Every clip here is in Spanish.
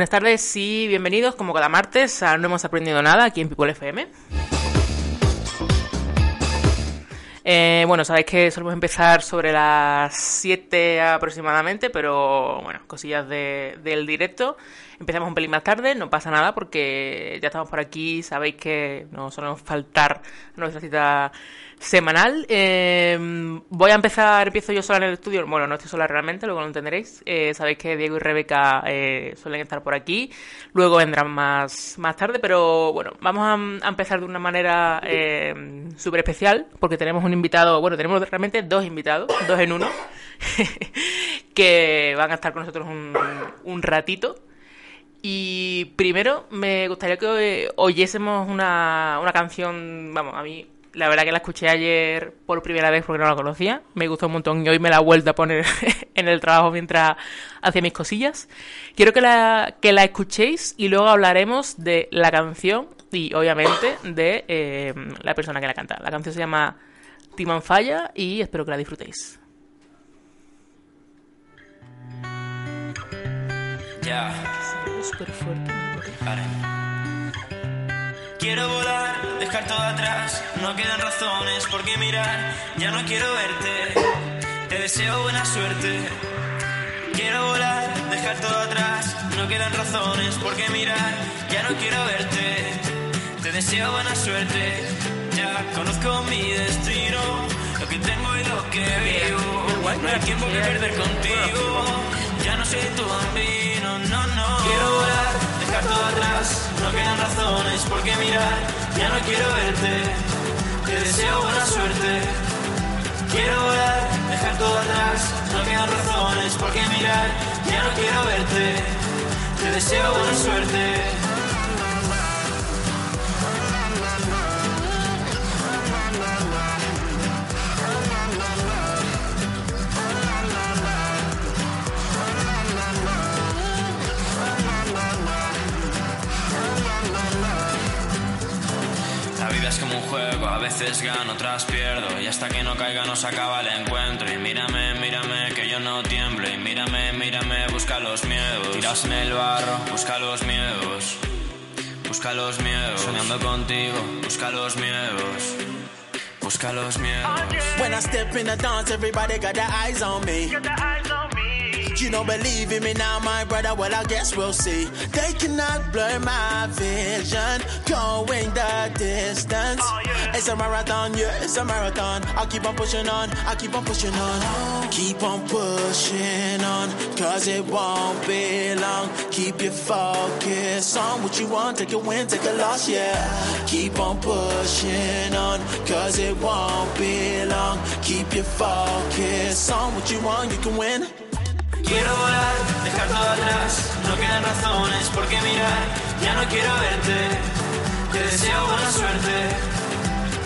Buenas tardes y bienvenidos, como cada martes, No hemos aprendido nada aquí en People FM. Eh, bueno, sabéis que solemos empezar sobre las 7 aproximadamente, pero bueno, cosillas de- del directo. Empezamos un pelín más tarde, no pasa nada porque ya estamos por aquí, sabéis que no solemos faltar nuestra cita semanal. Eh, voy a empezar, empiezo yo sola en el estudio, bueno, no estoy sola realmente, luego lo entenderéis. Eh, sabéis que Diego y Rebeca eh, suelen estar por aquí, luego vendrán más, más tarde, pero bueno, vamos a, empezar de una manera eh, súper especial, porque tenemos un invitado, bueno, tenemos realmente dos invitados, dos en uno, que van a estar con nosotros un, un ratito. Y primero me gustaría que eh, oyésemos una, una canción, vamos, a mí la verdad que la escuché ayer por primera vez porque no la conocía, me gustó un montón y hoy me la he vuelto a poner en el trabajo mientras hacía mis cosillas. Quiero que la, que la escuchéis y luego hablaremos de la canción y obviamente de eh, la persona que la canta. La canción se llama Timon Falla y espero que la disfrutéis. Ya, Súper fuerte. Quiero volar, dejar todo atrás. No quedan razones por qué mirar. Ya no quiero verte. Te deseo buena suerte. Quiero volar, dejar todo atrás. No quedan razones por qué mirar. Ya no quiero verte. Te deseo buena suerte. Ya conozco mi destino. Lo que tengo y lo que vivo. No hay tiempo que perder contigo. Ya no soy tu bambino, no, no. Quiero volar, dejar todo atrás. No quedan razones por qué mirar. Ya no quiero verte. Te deseo buena suerte. Quiero volar, dejar todo atrás. No quedan razones por qué mirar. Ya no quiero verte. Te deseo buena suerte. Es como un juego, a veces gano, otras pierdo. Y hasta que no caiga no se acaba el encuentro. Y mírame, mírame, que yo no tiemblo. Y mírame, mírame, busca los miedos. Tiraos en el barro, busca los miedos. Busca los miedos. Soñando contigo, busca los miedos. Busca los miedos. When I step in the dance, everybody got their eyes on me. You don't believe in me now, my brother. Well, I guess we'll see. They cannot blur my vision, going the distance. Oh, it's a marathon, yeah, it's a marathon. I'll keep on pushing on, I'll keep on pushing on. Keep on pushing on, cause it won't be long. Keep your focus on what you want, take a win, take a loss, yeah. Keep on pushing on, cause it won't be long. Keep your focus on what you want, you can win. Quiero volar, dejar todo atrás. No quedan razones por qué mirar. Ya no quiero verte. Te deseo buena suerte.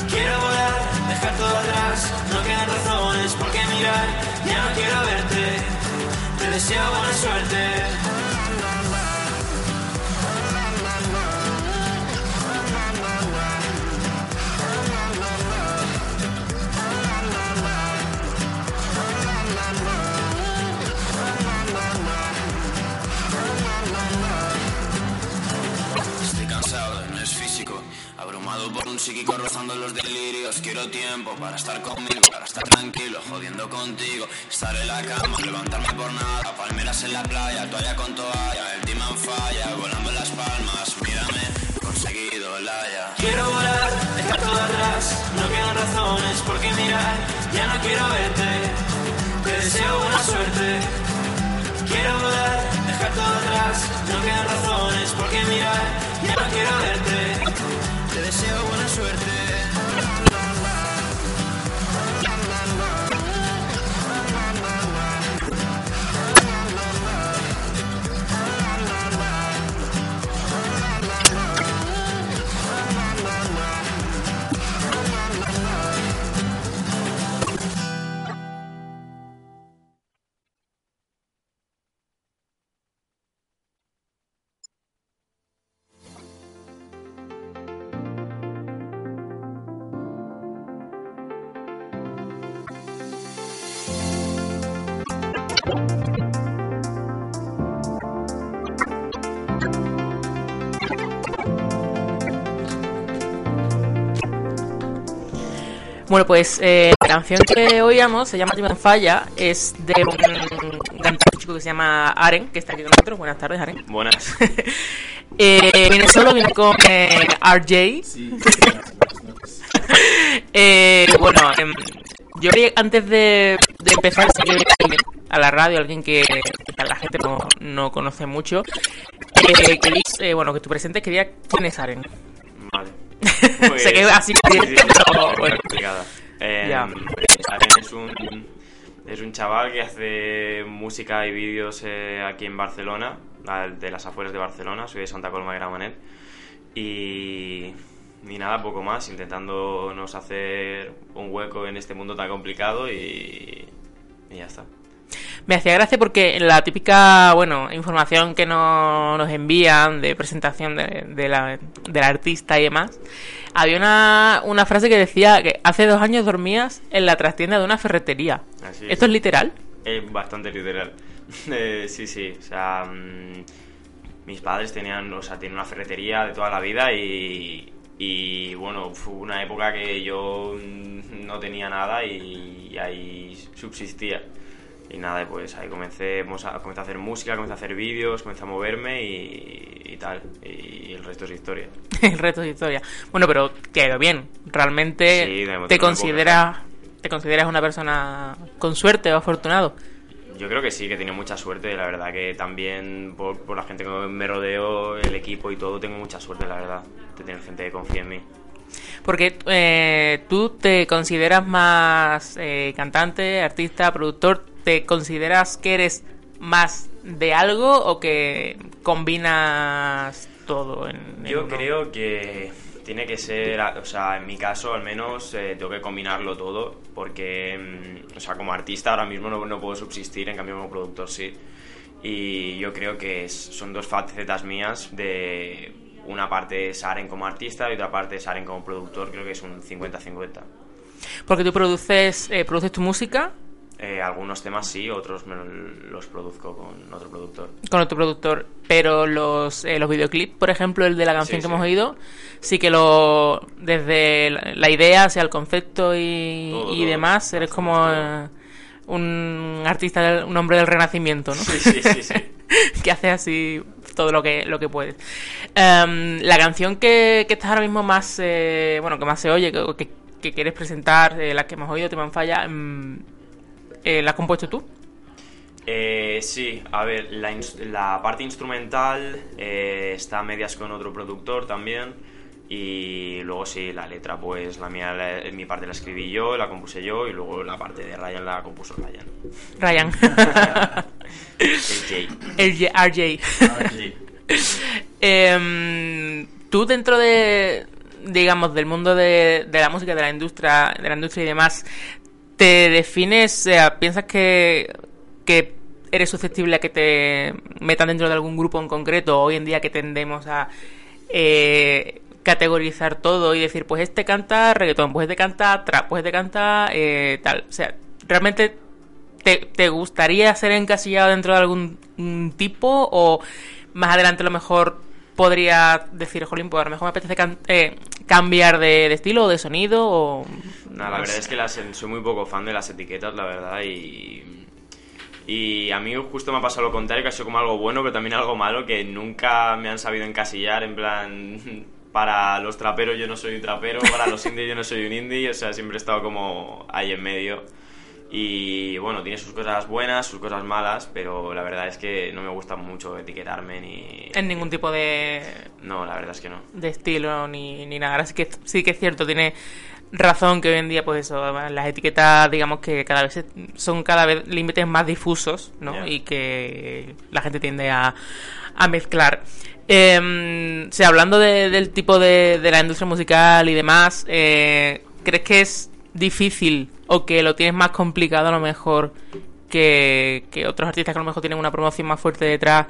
Quiero volar, dejar todo atrás. No quedan razones por qué mirar. Ya no quiero verte. Te deseo buena suerte. Un psíquico rozando los delirios. Quiero tiempo para estar conmigo, para estar tranquilo, jodiendo contigo. Estar en la cama, levantarme por nada. Palmeras en la playa, toalla con toalla. El timán falla, volando las palmas. Mírame, conseguido la ya. Quiero volar, dejar todo atrás. No quedan razones por qué mirar. Ya no quiero verte. Te deseo buena suerte. Quiero volar, dejar todo atrás. No quedan razones por qué mirar. Ya no quiero verte. Te deseo buena suerte. Bueno, pues eh, la canción que oíamos se llama Timon Falla, es de un cantante chico que se llama Aren, que está aquí con nosotros. Buenas tardes, Aren. Buenas. Eh, viene solo, viene con eh, RJ. Eh, bueno, em, yo antes de, de empezar, sí que a la radio, alguien que, que la gente no, no conoce mucho, eh, que, eh, bueno, que tú presentes, quería quién es Aren. Vale. Se quedó así, sí, bueno. Eh, es un, es un chaval que hace música y vídeos eh, aquí en Barcelona, de las afueras de Barcelona, soy de Santa Coloma de Gramenet. Y, y nada, poco más, intentándonos hacer un hueco en este mundo tan complicado y, y ya está. Me hacía gracia porque en la típica, bueno, información que no- nos envían de presentación de, de la, del artista y demás, había una, una frase que decía que hace dos años dormías en la trastienda de una ferretería. Así ¿Esto es literal? Es bastante literal. Eh, sí, sí. O sea, mm, mis padres tenían, o sea, tienen una ferretería de toda la vida y, y bueno, fue una época que yo mm, no tenía nada y ahí subsistía. Y nada, pues ahí comencé, a, comencé a hacer música, comencé a hacer vídeos, comencé a moverme y, y tal. Y el resto es historia. El resto de historia. Bueno, pero te ha ido bien. Realmente Sí, te consideras te consideras una persona con suerte o afortunado. Yo creo que sí, que he tenido mucha suerte, la verdad que también por, por la gente que me rodeo, el equipo y todo, tengo mucha suerte, la verdad, de tener gente que confía en mí. Porque eh, tú te consideras más eh, cantante, artista, productor, ¿te consideras que eres más de algo o que combinas todo en, en Yo uno? creo que tiene que ser, o sea, en mi caso al menos eh, tengo que combinarlo todo, porque, mm, o sea, como artista ahora mismo no, no puedo subsistir, en cambio como productor sí. Y yo creo que es- son dos facetas mías de una parte es Aren como artista y otra parte es Aren como productor, creo que es un 50-50. Porque tú produces, eh, produces tu música Eh, algunos temas sí, otros me los produzco con otro productor. con otro productor, pero los, eh, los videoclips, por ejemplo, el de la canción Sí, que sí. hemos oído, sí que lo desde la, idea, sea el concepto y, Todo, y todo. demás, eres como todo. un artista, un hombre del renacimiento, ¿no? Sí, sí, sí, sí. que hace así todo lo que lo que puede. Em, la canción que, que estás ahora mismo más, eh, bueno, que más se oye, que, que- que quieres presentar, eh, la que hemos oído, Te me falla, em, eh, ¿la has compuesto tú? Eh, sí, a ver, la, parte instrumental eh, está a medias con otro productor también. Y luego sí, la letra, pues la mía, la- mi parte la escribí yo, la compuse yo, y luego la parte de Ryan la compuso Ryan. Ryan. El Jay. El J- RJ. Em, tú dentro de, digamos, del mundo de, de la música, de la industria, de la industria y demás, ¿te defines, eh, piensas que, que eres susceptible a que te metan dentro de algún grupo en concreto? Hoy en día que tendemos a eh, categorizar todo y decir, pues este canta reggaetón, pues este canta trap, pues este canta eh, tal. O sea, ¿realmente te, te gustaría ser encasillado dentro de algún tipo o más adelante a lo mejor podrías decir, jolín, pues a lo mejor me apetece eh, cambiar de, de estilo o de sonido o... Nah, la verdad es que las, soy muy poco fan de las etiquetas, la verdad, y, y a mí justo me ha pasado lo contrario, que ha sido como algo bueno, pero también algo malo, que nunca me han sabido encasillar, en plan, para los traperos yo no soy un trapero, para los indies yo no soy un indie, o sea, siempre he estado como ahí en medio. Y bueno, tiene sus cosas buenas, sus cosas malas, pero la verdad es que no me gusta mucho etiquetarme ni... En ningún tipo de, No, la verdad es que no. de estilo ni, ni nada. Así que sí que es cierto, tiene razón que hoy en día, pues eso, las etiquetas, digamos que cada vez son cada vez límites más difusos, ¿no? Y que la gente tiende a, a mezclar. Eh, o sea, hablando de- del tipo de, de la industria musical y demás, eh, ¿crees que es difícil o que lo tienes más complicado a lo mejor que, que otros artistas que a lo mejor tienen una promoción más fuerte detrás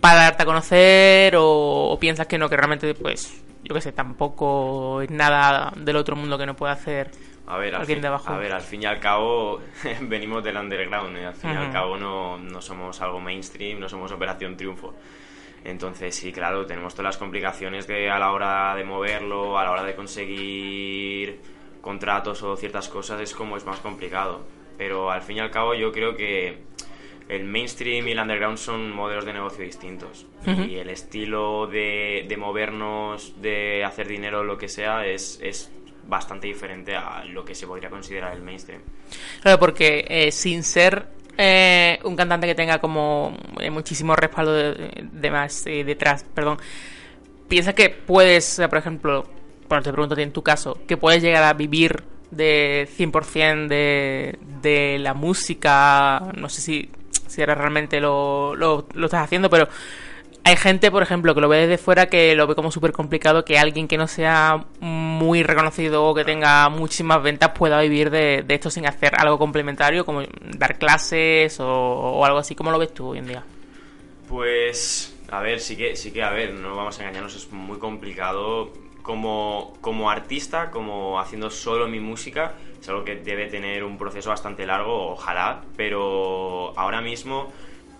para darte a conocer o, o piensas que no, que realmente pues yo qué sé, tampoco es nada del otro mundo que no pueda hacer A ver, al alguien fin, de abajo. a ver, al fin y al cabo venimos del underground y al fin y al cabo no, no somos algo mainstream, no somos Operación Triunfo. Entonces sí, claro, tenemos todas las complicaciones de a la hora de moverlo, a la hora de conseguir contratos o ciertas cosas es como es más complicado. Pero al fin y al cabo yo creo que el mainstream y el underground son modelos de negocio distintos. Y el estilo de, de movernos, de hacer dinero, lo que sea, es, es bastante diferente a lo que se podría considerar el mainstream. Claro, porque eh, sin ser eh, un cantante que tenga como eh, muchísimo respaldo de, de más eh, detrás, perdón, piensa que puedes, por ejemplo, bueno, te pregunto en tu caso, que puedes llegar a vivir de 100% de, de la música, no sé si, si ahora realmente lo, lo, lo estás haciendo, pero hay gente, por ejemplo, que lo ve desde fuera que lo ve como súper complicado que alguien que no sea muy reconocido o que tenga muchísimas ventas pueda vivir de, de esto sin hacer algo complementario como dar clases o, o algo así. ¿Cómo lo ves tú hoy en día? Pues, a ver, sí que, sí que, a ver, no vamos a engañarnos, es muy complicado. Como, como artista, como haciendo solo mi música, es algo que debe tener un proceso bastante largo, ojalá, pero ahora mismo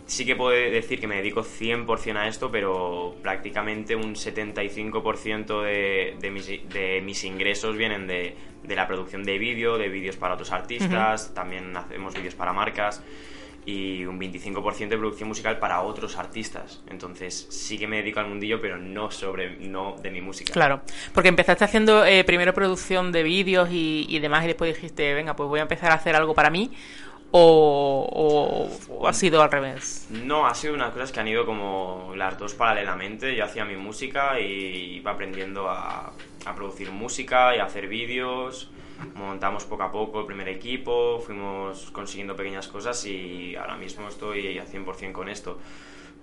sí que puedo decir que me dedico 100% a esto, pero prácticamente un 75% de, de, mis, de mis ingresos vienen de, de la producción de vídeo, de vídeos para otros artistas, también hacemos vídeos para marcas y un 25% de producción musical para otros artistas. Entonces sí que me dedico al mundillo, pero no sobre no de mi música. Claro, porque empezaste haciendo eh, primero producción de vídeos y, y demás y después dijiste, venga, pues voy a empezar a hacer algo para mí o, o- o ha sido al revés. No, ha sido unas cosas que han ido como las dos paralelamente. Yo hacía mi música y iba aprendiendo a, a producir música y a hacer vídeos. Montamos poco a poco el primer equipo, fuimos consiguiendo pequeñas cosas y ahora mismo estoy a 100% con esto.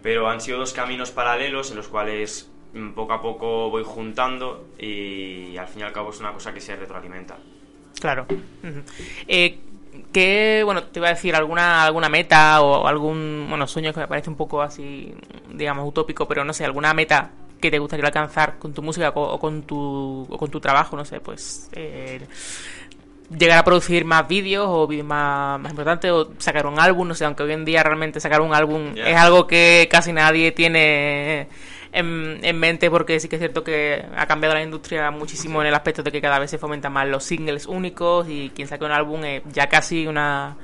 Pero han sido dos caminos paralelos en los cuales mm, poco a poco voy juntando y al fin y al cabo es una cosa que se retroalimenta. Claro. Ujú. Eh, ¿Qué, bueno, te iba a decir alguna alguna meta o algún, bueno, sueño que me parece un poco así, digamos, utópico, pero no sé, alguna meta que te gustaría alcanzar con tu música o con tu, o con tu trabajo, no sé, pues eh, llegar a producir más vídeos o vídeos más, más importantes o sacar un álbum, no sé, aunque hoy en día realmente sacar un álbum es algo que casi nadie tiene en, en mente porque sí que es cierto que ha cambiado la industria muchísimo en el aspecto de que cada vez se fomentan más los singles únicos y quien saque un álbum es ya casi una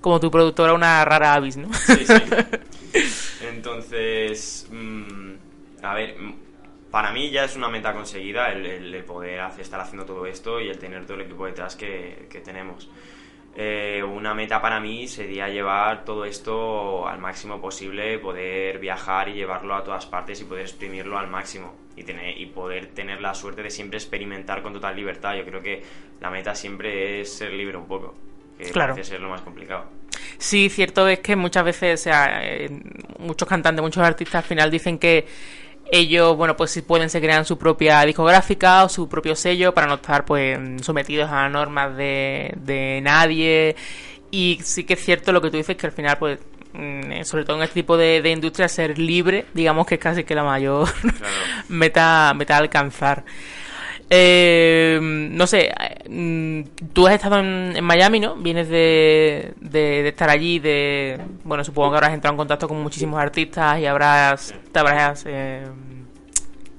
como tu productora una rara avis, ¿no? Sí, sí. Entonces, mm, a ver, para mí ya es una meta conseguida el, el- el poder hacer- estar haciendo todo esto y el tener todo el equipo detrás que, que tenemos. Eh, una meta para mí sería llevar todo esto al máximo posible, poder viajar y llevarlo a todas partes y poder exprimirlo al máximo y, tener, y poder tener la suerte de siempre experimentar con total libertad. Yo creo que la meta siempre es ser libre un poco, que Claro. parece ser lo más complicado. Sí, cierto es que muchas veces, o sea, eh, muchos cantantes, muchos artistas al final dicen que ellos, bueno, pues si pueden se crean su propia discográfica o su propio sello para no estar pues sometidos a normas de, de nadie. Y sí que es cierto lo que tú dices que al final pues mm, eh, sobre todo en este tipo de, de industria ser libre, digamos que es casi que la mayor meta, meta a alcanzar. Eh, no sé, mm, tú has estado en, Miami, ¿no? Vienes de, de, estar allí, de... Bueno, supongo que habrás entrado en contacto con muchísimos artistas y habrás... Te habrás... eh,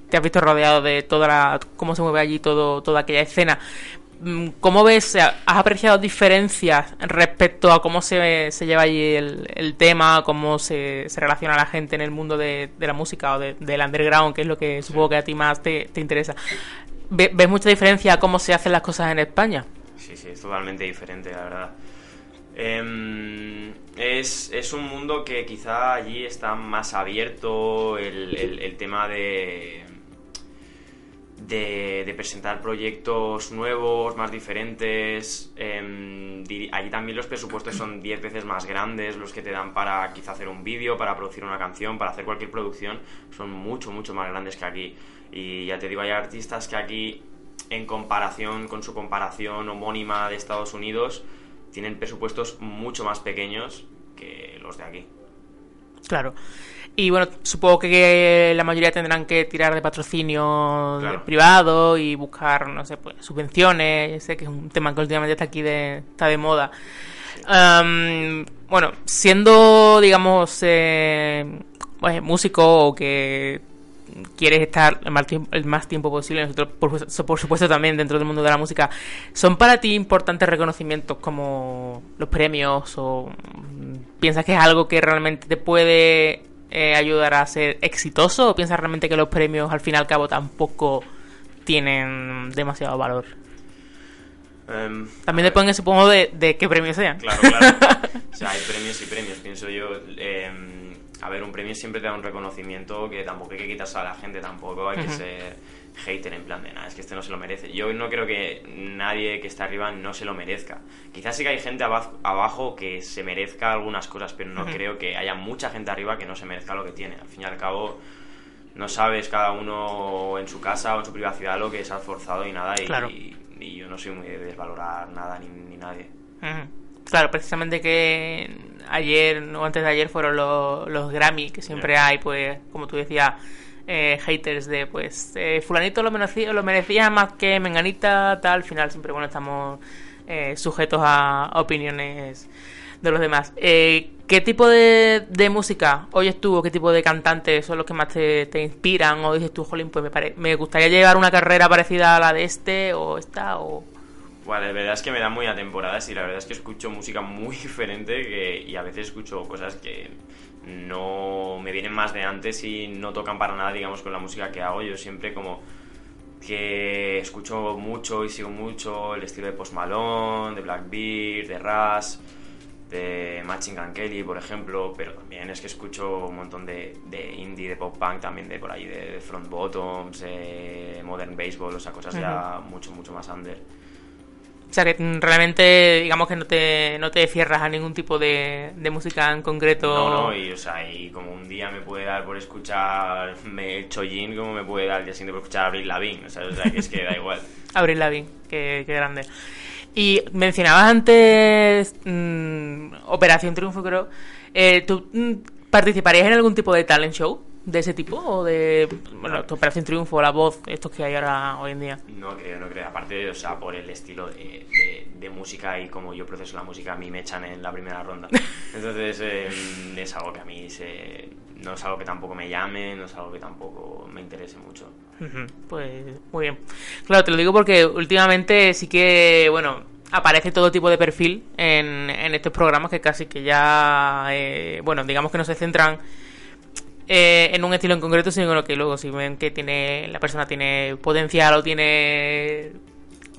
te has visto rodeado de toda la, cómo se mueve allí todo, toda aquella escena. Mm, ¿Cómo ves, has apreciado diferencias respecto a cómo se, se lleva allí el, el tema, cómo se, se relaciona la gente en el mundo de, de la música o de- del underground, que es lo que supongo que a ti más te, te interesa? Ve- ¿Ves mucha diferencia a cómo se hacen las cosas en España? Sí, sí, es totalmente diferente, la verdad. Em, es, es un mundo que quizá allí está más abierto el- el tema de, de, presentar proyectos nuevos, más diferentes. diri- allí también los presupuestos son 10 veces más grandes, los que te dan para quizá hacer un vídeo, para producir una canción, para hacer cualquier producción, son mucho, mucho más grandes que aquí. Y ya te digo, hay artistas que aquí, en comparación con su comparación homónima de Estados Unidos, tienen presupuestos mucho más pequeños que los de aquí. Claro. Y bueno, supongo que la mayoría tendrán que tirar de patrocinio Claro. privado y buscar, no sé, pues subvenciones. Sé que es un tema que últimamente está aquí de, está de moda. Bueno, siendo, digamos, eh, pues, músico o que quieres estar el más tiempo, el más tiempo posible, nosotros por, por supuesto también dentro del mundo de la música, ¿son para ti importantes reconocimientos como los premios o mm, piensas que es algo que realmente te puede eh, ayudar a ser exitoso o piensas realmente que los premios al fin y al cabo tampoco tienen demasiado valor? Em, También depende, supongo, de, de qué premios sean. Claro, claro. O sea, hay premios y premios, pienso yo. Eh, a ver, un premio siempre te da un reconocimiento que tampoco hay que quitarse a la gente, tampoco hay que ser hater en plan de nada, es que este no se lo merece. Yo no creo que nadie que está arriba no se lo merezca. Quizás sí que hay gente aba- abajo que se merezca algunas cosas, pero no creo que haya mucha gente arriba que no se merezca lo que tiene. Al fin y al cabo, no sabes cada uno en su casa o en su privacidad lo que se ha esforzado y nada, y, Claro. y, y yo no soy muy de desvalorar nada ni, ni nadie. Claro, precisamente que ayer o antes de ayer fueron los, los Grammy, que siempre hay, pues, como tú decías, eh, haters de, pues, eh, fulanito lo merecía, lo merecía más que menganita, tal, al final siempre, bueno, estamos eh, sujetos a, opiniones de los demás. Eh, ¿Qué tipo de, de música oyes tú o qué tipo de cantantes son los que más te, te inspiran? ¿O dices tú, jolín, pues me, pare- me gustaría llevar una carrera parecida a la de este o esta o... Bueno, la verdad es que me da muy a temporadas y la verdad es que escucho música muy diferente que, y a veces escucho cosas que no me vienen más de antes y no tocan para nada, digamos, con la música que hago. Yo siempre como que escucho mucho y sigo mucho el estilo de Post Malone, de Blackbeard, de Rush, de Matching Gun Kelly, por ejemplo, pero también es que escucho un montón de, de indie, de pop punk también de por ahí, de, de Front Bottoms, de Modern Baseball, o sea, cosas ya mucho, mucho más under. O sea que realmente, digamos que no te, no te cierras a ningún tipo de, de música en concreto. No, no, y, o sea, y como un día me puede dar por escuchar me Chojin, como me puede dar el día siguiente por escuchar Avril Lavigne, o sea, o sea, que es que da igual. Abril Lavigne, qué, qué grande. Y mencionabas antes mm, Operación Triunfo, creo. Eh, ¿Tú mm, participarías en algún tipo de talent show de ese tipo? ¿O de bueno, Operación Triunfo, La Voz, estos que hay ahora hoy en día? No creo, no creo. Aparte, o sea, por el estilo de, de- de música y como yo proceso la música, a mí me echan en la primera ronda. Entonces, eh, es algo que a mí se, no es algo que tampoco me llame, no es algo que tampoco me interese mucho. Pues muy bien. Claro, te lo digo porque últimamente sí que, bueno, aparece todo tipo de perfil en, en estos programas que casi que ya, eh, bueno, digamos que no se centran eh, en un estilo en concreto, sino que luego si ven que tiene la persona tiene potencial o tiene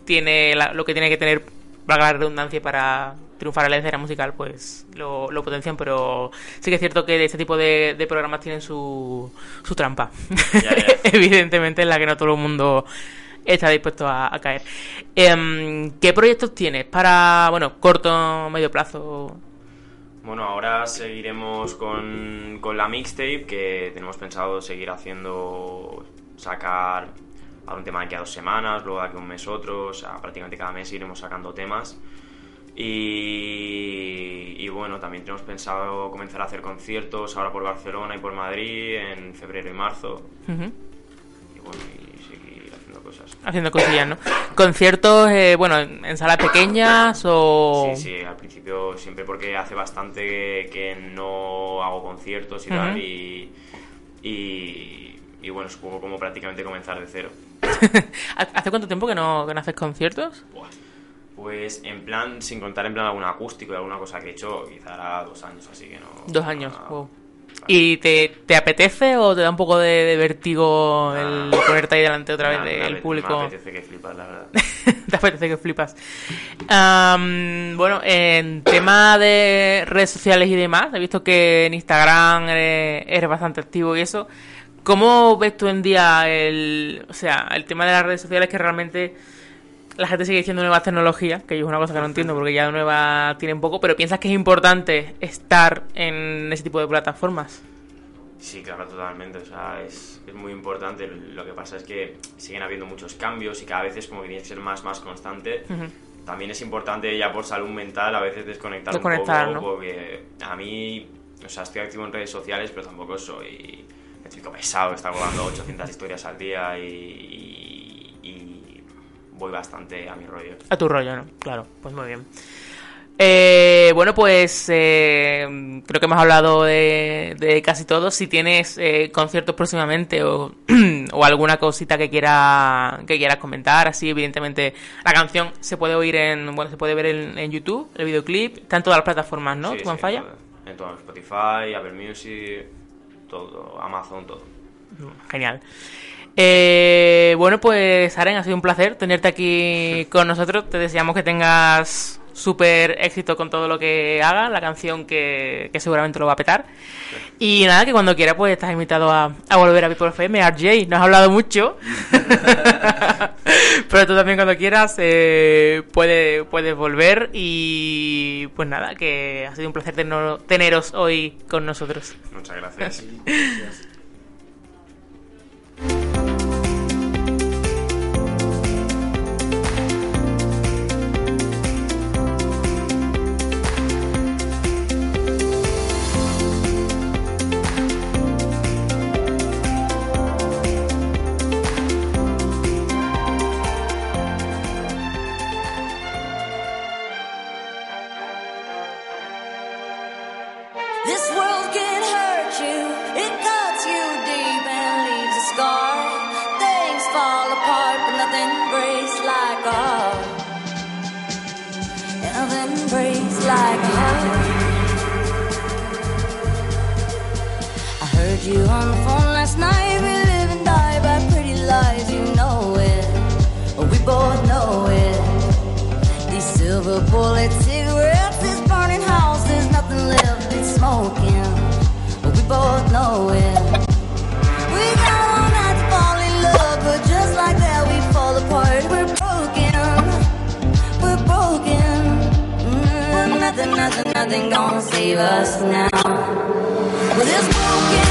tiene la- lo que tiene que tener, valga la redundancia, para triunfar en la escena musical, pues lo, lo potencian, pero sí que es cierto que este tipo de, de programas tienen su, su trampa. Ya, ya. Evidentemente en la que no todo el mundo está dispuesto a, a caer. Em, ¿Qué proyectos tienes para, bueno, corto, medio plazo? Bueno, ahora seguiremos con, con la mixtape que tenemos pensado seguir haciendo, sacar algún tema de aquí a dos semanas, luego de aquí a un mes otro, o sea, prácticamente cada mes iremos sacando temas. Y, y bueno, también tenemos pensado comenzar a hacer conciertos ahora por Barcelona y por Madrid en febrero y marzo. Y bueno, y seguir haciendo cosas. Haciendo cosillas, ¿no? Conciertos, eh, bueno, en, salas pequeñas o... Sí, sí, al principio siempre porque hace bastante que, que no hago conciertos y tal y, y y bueno, es como, prácticamente comenzar de cero. ¿Hace cuánto tiempo que no, que no haces conciertos? Buah. Pues en plan, sin contar en plan algún acústico y alguna cosa que he hecho, quizá hará dos años, así que no... Dos años, wow. ¿Y te, te apetece o te da un poco de, de vértigo el ponerte ahí delante otra vez del público? Me apetece que flipas, la verdad. te apetece que flipas. Am, bueno, en tema de redes sociales y demás, he visto que en Instagram eres, eres bastante activo y eso. ¿Cómo ves tú en día el, o sea, el tema de las redes sociales que realmente la gente sigue diciendo nuevas tecnologías, que yo es una cosa que no entiendo porque ya de nueva tienen poco, pero piensas que es importante estar en ese tipo de plataformas? Sí, claro, totalmente. O sea, es, es muy importante. Lo que pasa es que siguen habiendo muchos cambios y cada vez es como que tienes que ser más, más constante. También es importante ya por salud mental a veces desconectar, Desconectar, un ¿no? poco porque a mí, o sea, estoy activo en redes sociales, pero tampoco soy chico pesado que está colgando 800 historias al día y- y voy bastante a mi rollo. A tu rollo, ¿no? Claro, pues muy bien. Eh, bueno, pues eh, creo que hemos hablado de, de casi todo. Si tienes eh, conciertos próximamente o, o alguna cosita que quiera que quieras comentar, así evidentemente la canción se puede oír en bueno se puede ver en, en YouTube, el videoclip, está en todas las plataformas, ¿no? Sí, ¿Tu sí, falla? En todo, Spotify, Apple Music, todo, Amazon, todo. Genial. Eh, bueno, pues Aren, ha sido un placer tenerte aquí con nosotros. Te deseamos que tengas súper éxito con todo lo que hagas, la canción que, que seguramente lo va a petar. Y nada, que cuando quieras, pues estás invitado a, a volver a People FM. RJ, no has hablado mucho. Pero tú también cuando quieras eh, puedes, puedes volver. Y pues nada, que ha sido un placer tener- teneros hoy con nosotros. Muchas gracias. nothing, gonna save us now. Well, this broken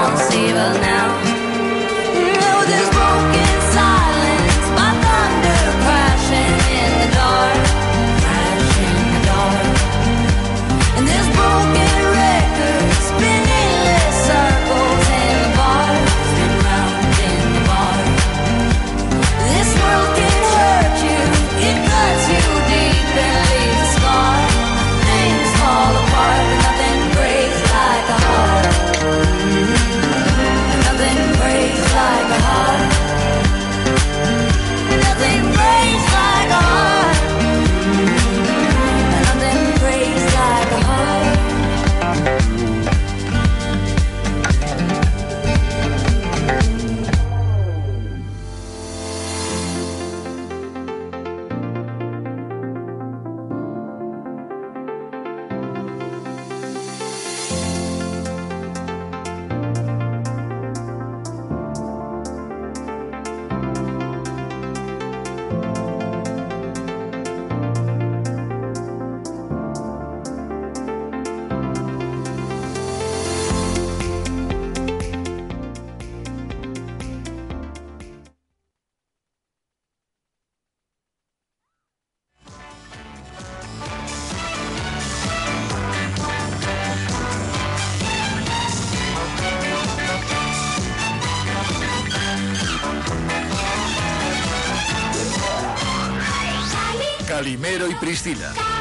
don't see us now. Calimero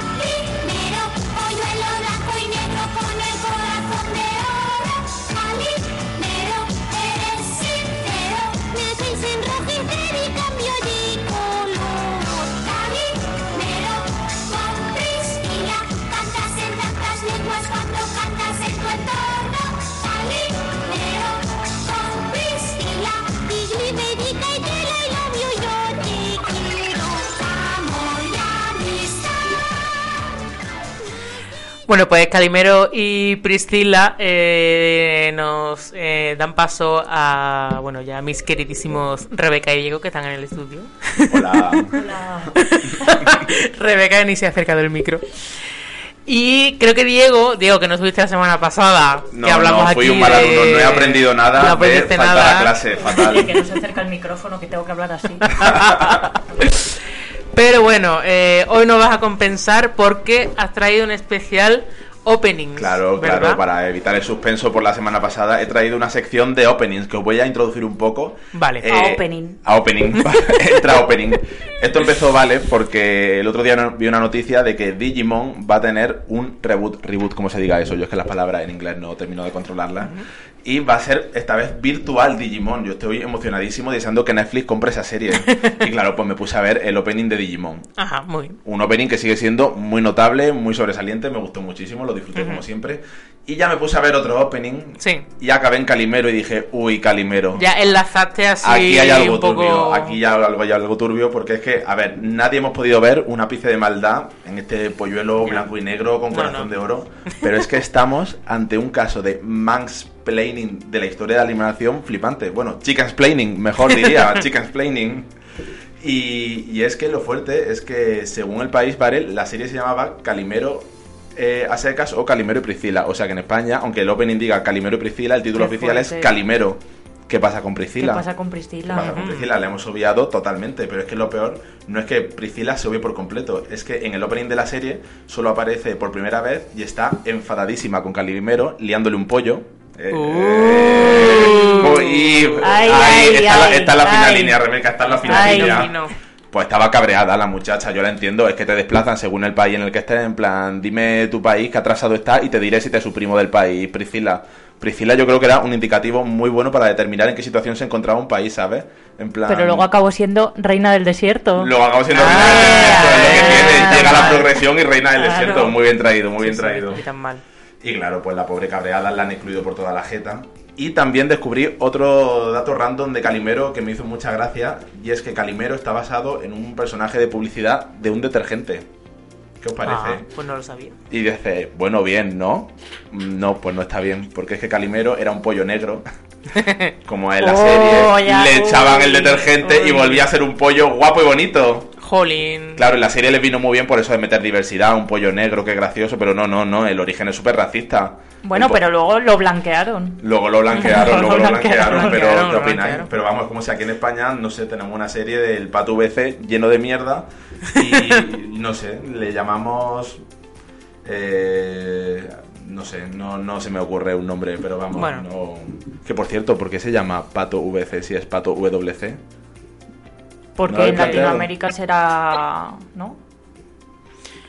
Bueno, pues Calimero y Priscila eh, nos eh, dan paso a, bueno, ya mis queridísimos Rebeca y Diego que están en el estudio. Hola. Rebeca ni se ha acercado el micro. Y creo que Diego, Diego, que no estuviste la semana pasada, No, que hablamos no, fui aquí un mal alumno, de- no he aprendido nada No de aprendiste faltar nada. a clase, Oye, fatal. que no se acerca el micrófono, que tengo que hablar así. Pero bueno, eh, hoy nos vas a compensar porque has traído un especial opening. Claro, claro, para evitar el suspenso por la semana pasada he traído una sección de openings que os voy a introducir un poco. Vale. Eh, A opening. A opening. Entra opening. Esto empezó, vale, porque el otro día vi una noticia de que Digimon va a tener un reboot, reboot, como se diga eso. Yo es que las palabras en inglés no termino de controlarlas. Y va a ser esta vez virtual Digimon. Yo estoy emocionadísimo deseando que Netflix compre esa serie. y claro, pues me puse a ver el opening de Digimon. Ajá, muy bien. Un opening que sigue siendo muy notable, muy sobresaliente, me gustó muchísimo, lo disfruté como siempre. Y ya me puse a ver otro opening. Sí. Y acabé en Calimero y dije, uy, Calimero. Ya enlazaste así Aquí hay algo un poco... turbio, aquí ya algo, hay algo turbio, porque es que, a ver, nadie hemos podido ver un ápice de maldad en este polluelo blanco y negro con corazón no. de oro, pero es que estamos ante un caso de mansplaining de la historia de la animación flipante. Bueno, chickensplaining, mejor diría, chickensplaining. Y, y es que lo fuerte es que, según el país, ¿vale? la serie se llamaba Calimero eh, a secas o Calimero y Priscila. O sea que en España, aunque el opening diga Calimero y Priscila, el título Qué oficial es. Calimero. ¿Qué pasa con ¿Qué Priscila? pasa con ¿Qué Priscila? pasa con Priscila? La hemos obviado totalmente, pero es que lo peor no es que Priscila se obvie por completo, es que en el opening de la serie solo aparece por primera vez y está enfadadísima con Calimero, liándole un pollo. Eh, Uh. y- Ay, ahí, ay, está, la, fina ay. línea, Rebeca, está en la fina Ay. línea. no. Pues estaba cabreada la muchacha, yo la entiendo, es que te desplazan según el país en el que estés, en plan, dime tu país, qué atrasado está y te diré si te suprimo del país, Priscila. Priscila yo creo que era un indicativo muy bueno para determinar en qué situación se encontraba un país, ¿sabes? En plan... Pero luego acabó siendo reina del desierto. Lo acabo siendo reina del desierto, es lo que ah, tiene, llega la progresión y reina del Claro. desierto, muy bien traído, muy bien traído. ni tan mal. Y claro, pues la pobre cabreada la han excluido por toda la jeta. Y también descubrí otro dato random de Calimero que me hizo mucha gracia, y es que Calimero está basado en un personaje de publicidad de un detergente. ¿Qué os parece? Ah, pues no lo sabía. Y dice, bueno, bien, ¿no? Mm, No, pues no está bien, porque es que Calimero era un pollo negro, como en la Oh, serie. ya, Le echaban el uy, detergente y volvía a ser un pollo guapo y bonito. Claro, en la serie les vino muy bien por eso de meter diversidad, un pollo negro, qué gracioso, pero no, no, no, el origen es súper racista. Bueno, po- pero luego lo blanquearon. Luego lo blanquearon, luego lo blanquearon, pero ¿qué opináis? blanquearon. Pero vamos, como si aquí en España, no sé, tenemos una serie del Pato VC lleno de mierda y no sé, le llamamos... eh, no sé, no, no se me ocurre un nombre, pero vamos, Bueno. no... Que por cierto, ¿por qué se llama Pato VC si es Pato WC? Porque No, en planteado. Latinoamérica será. ¿No?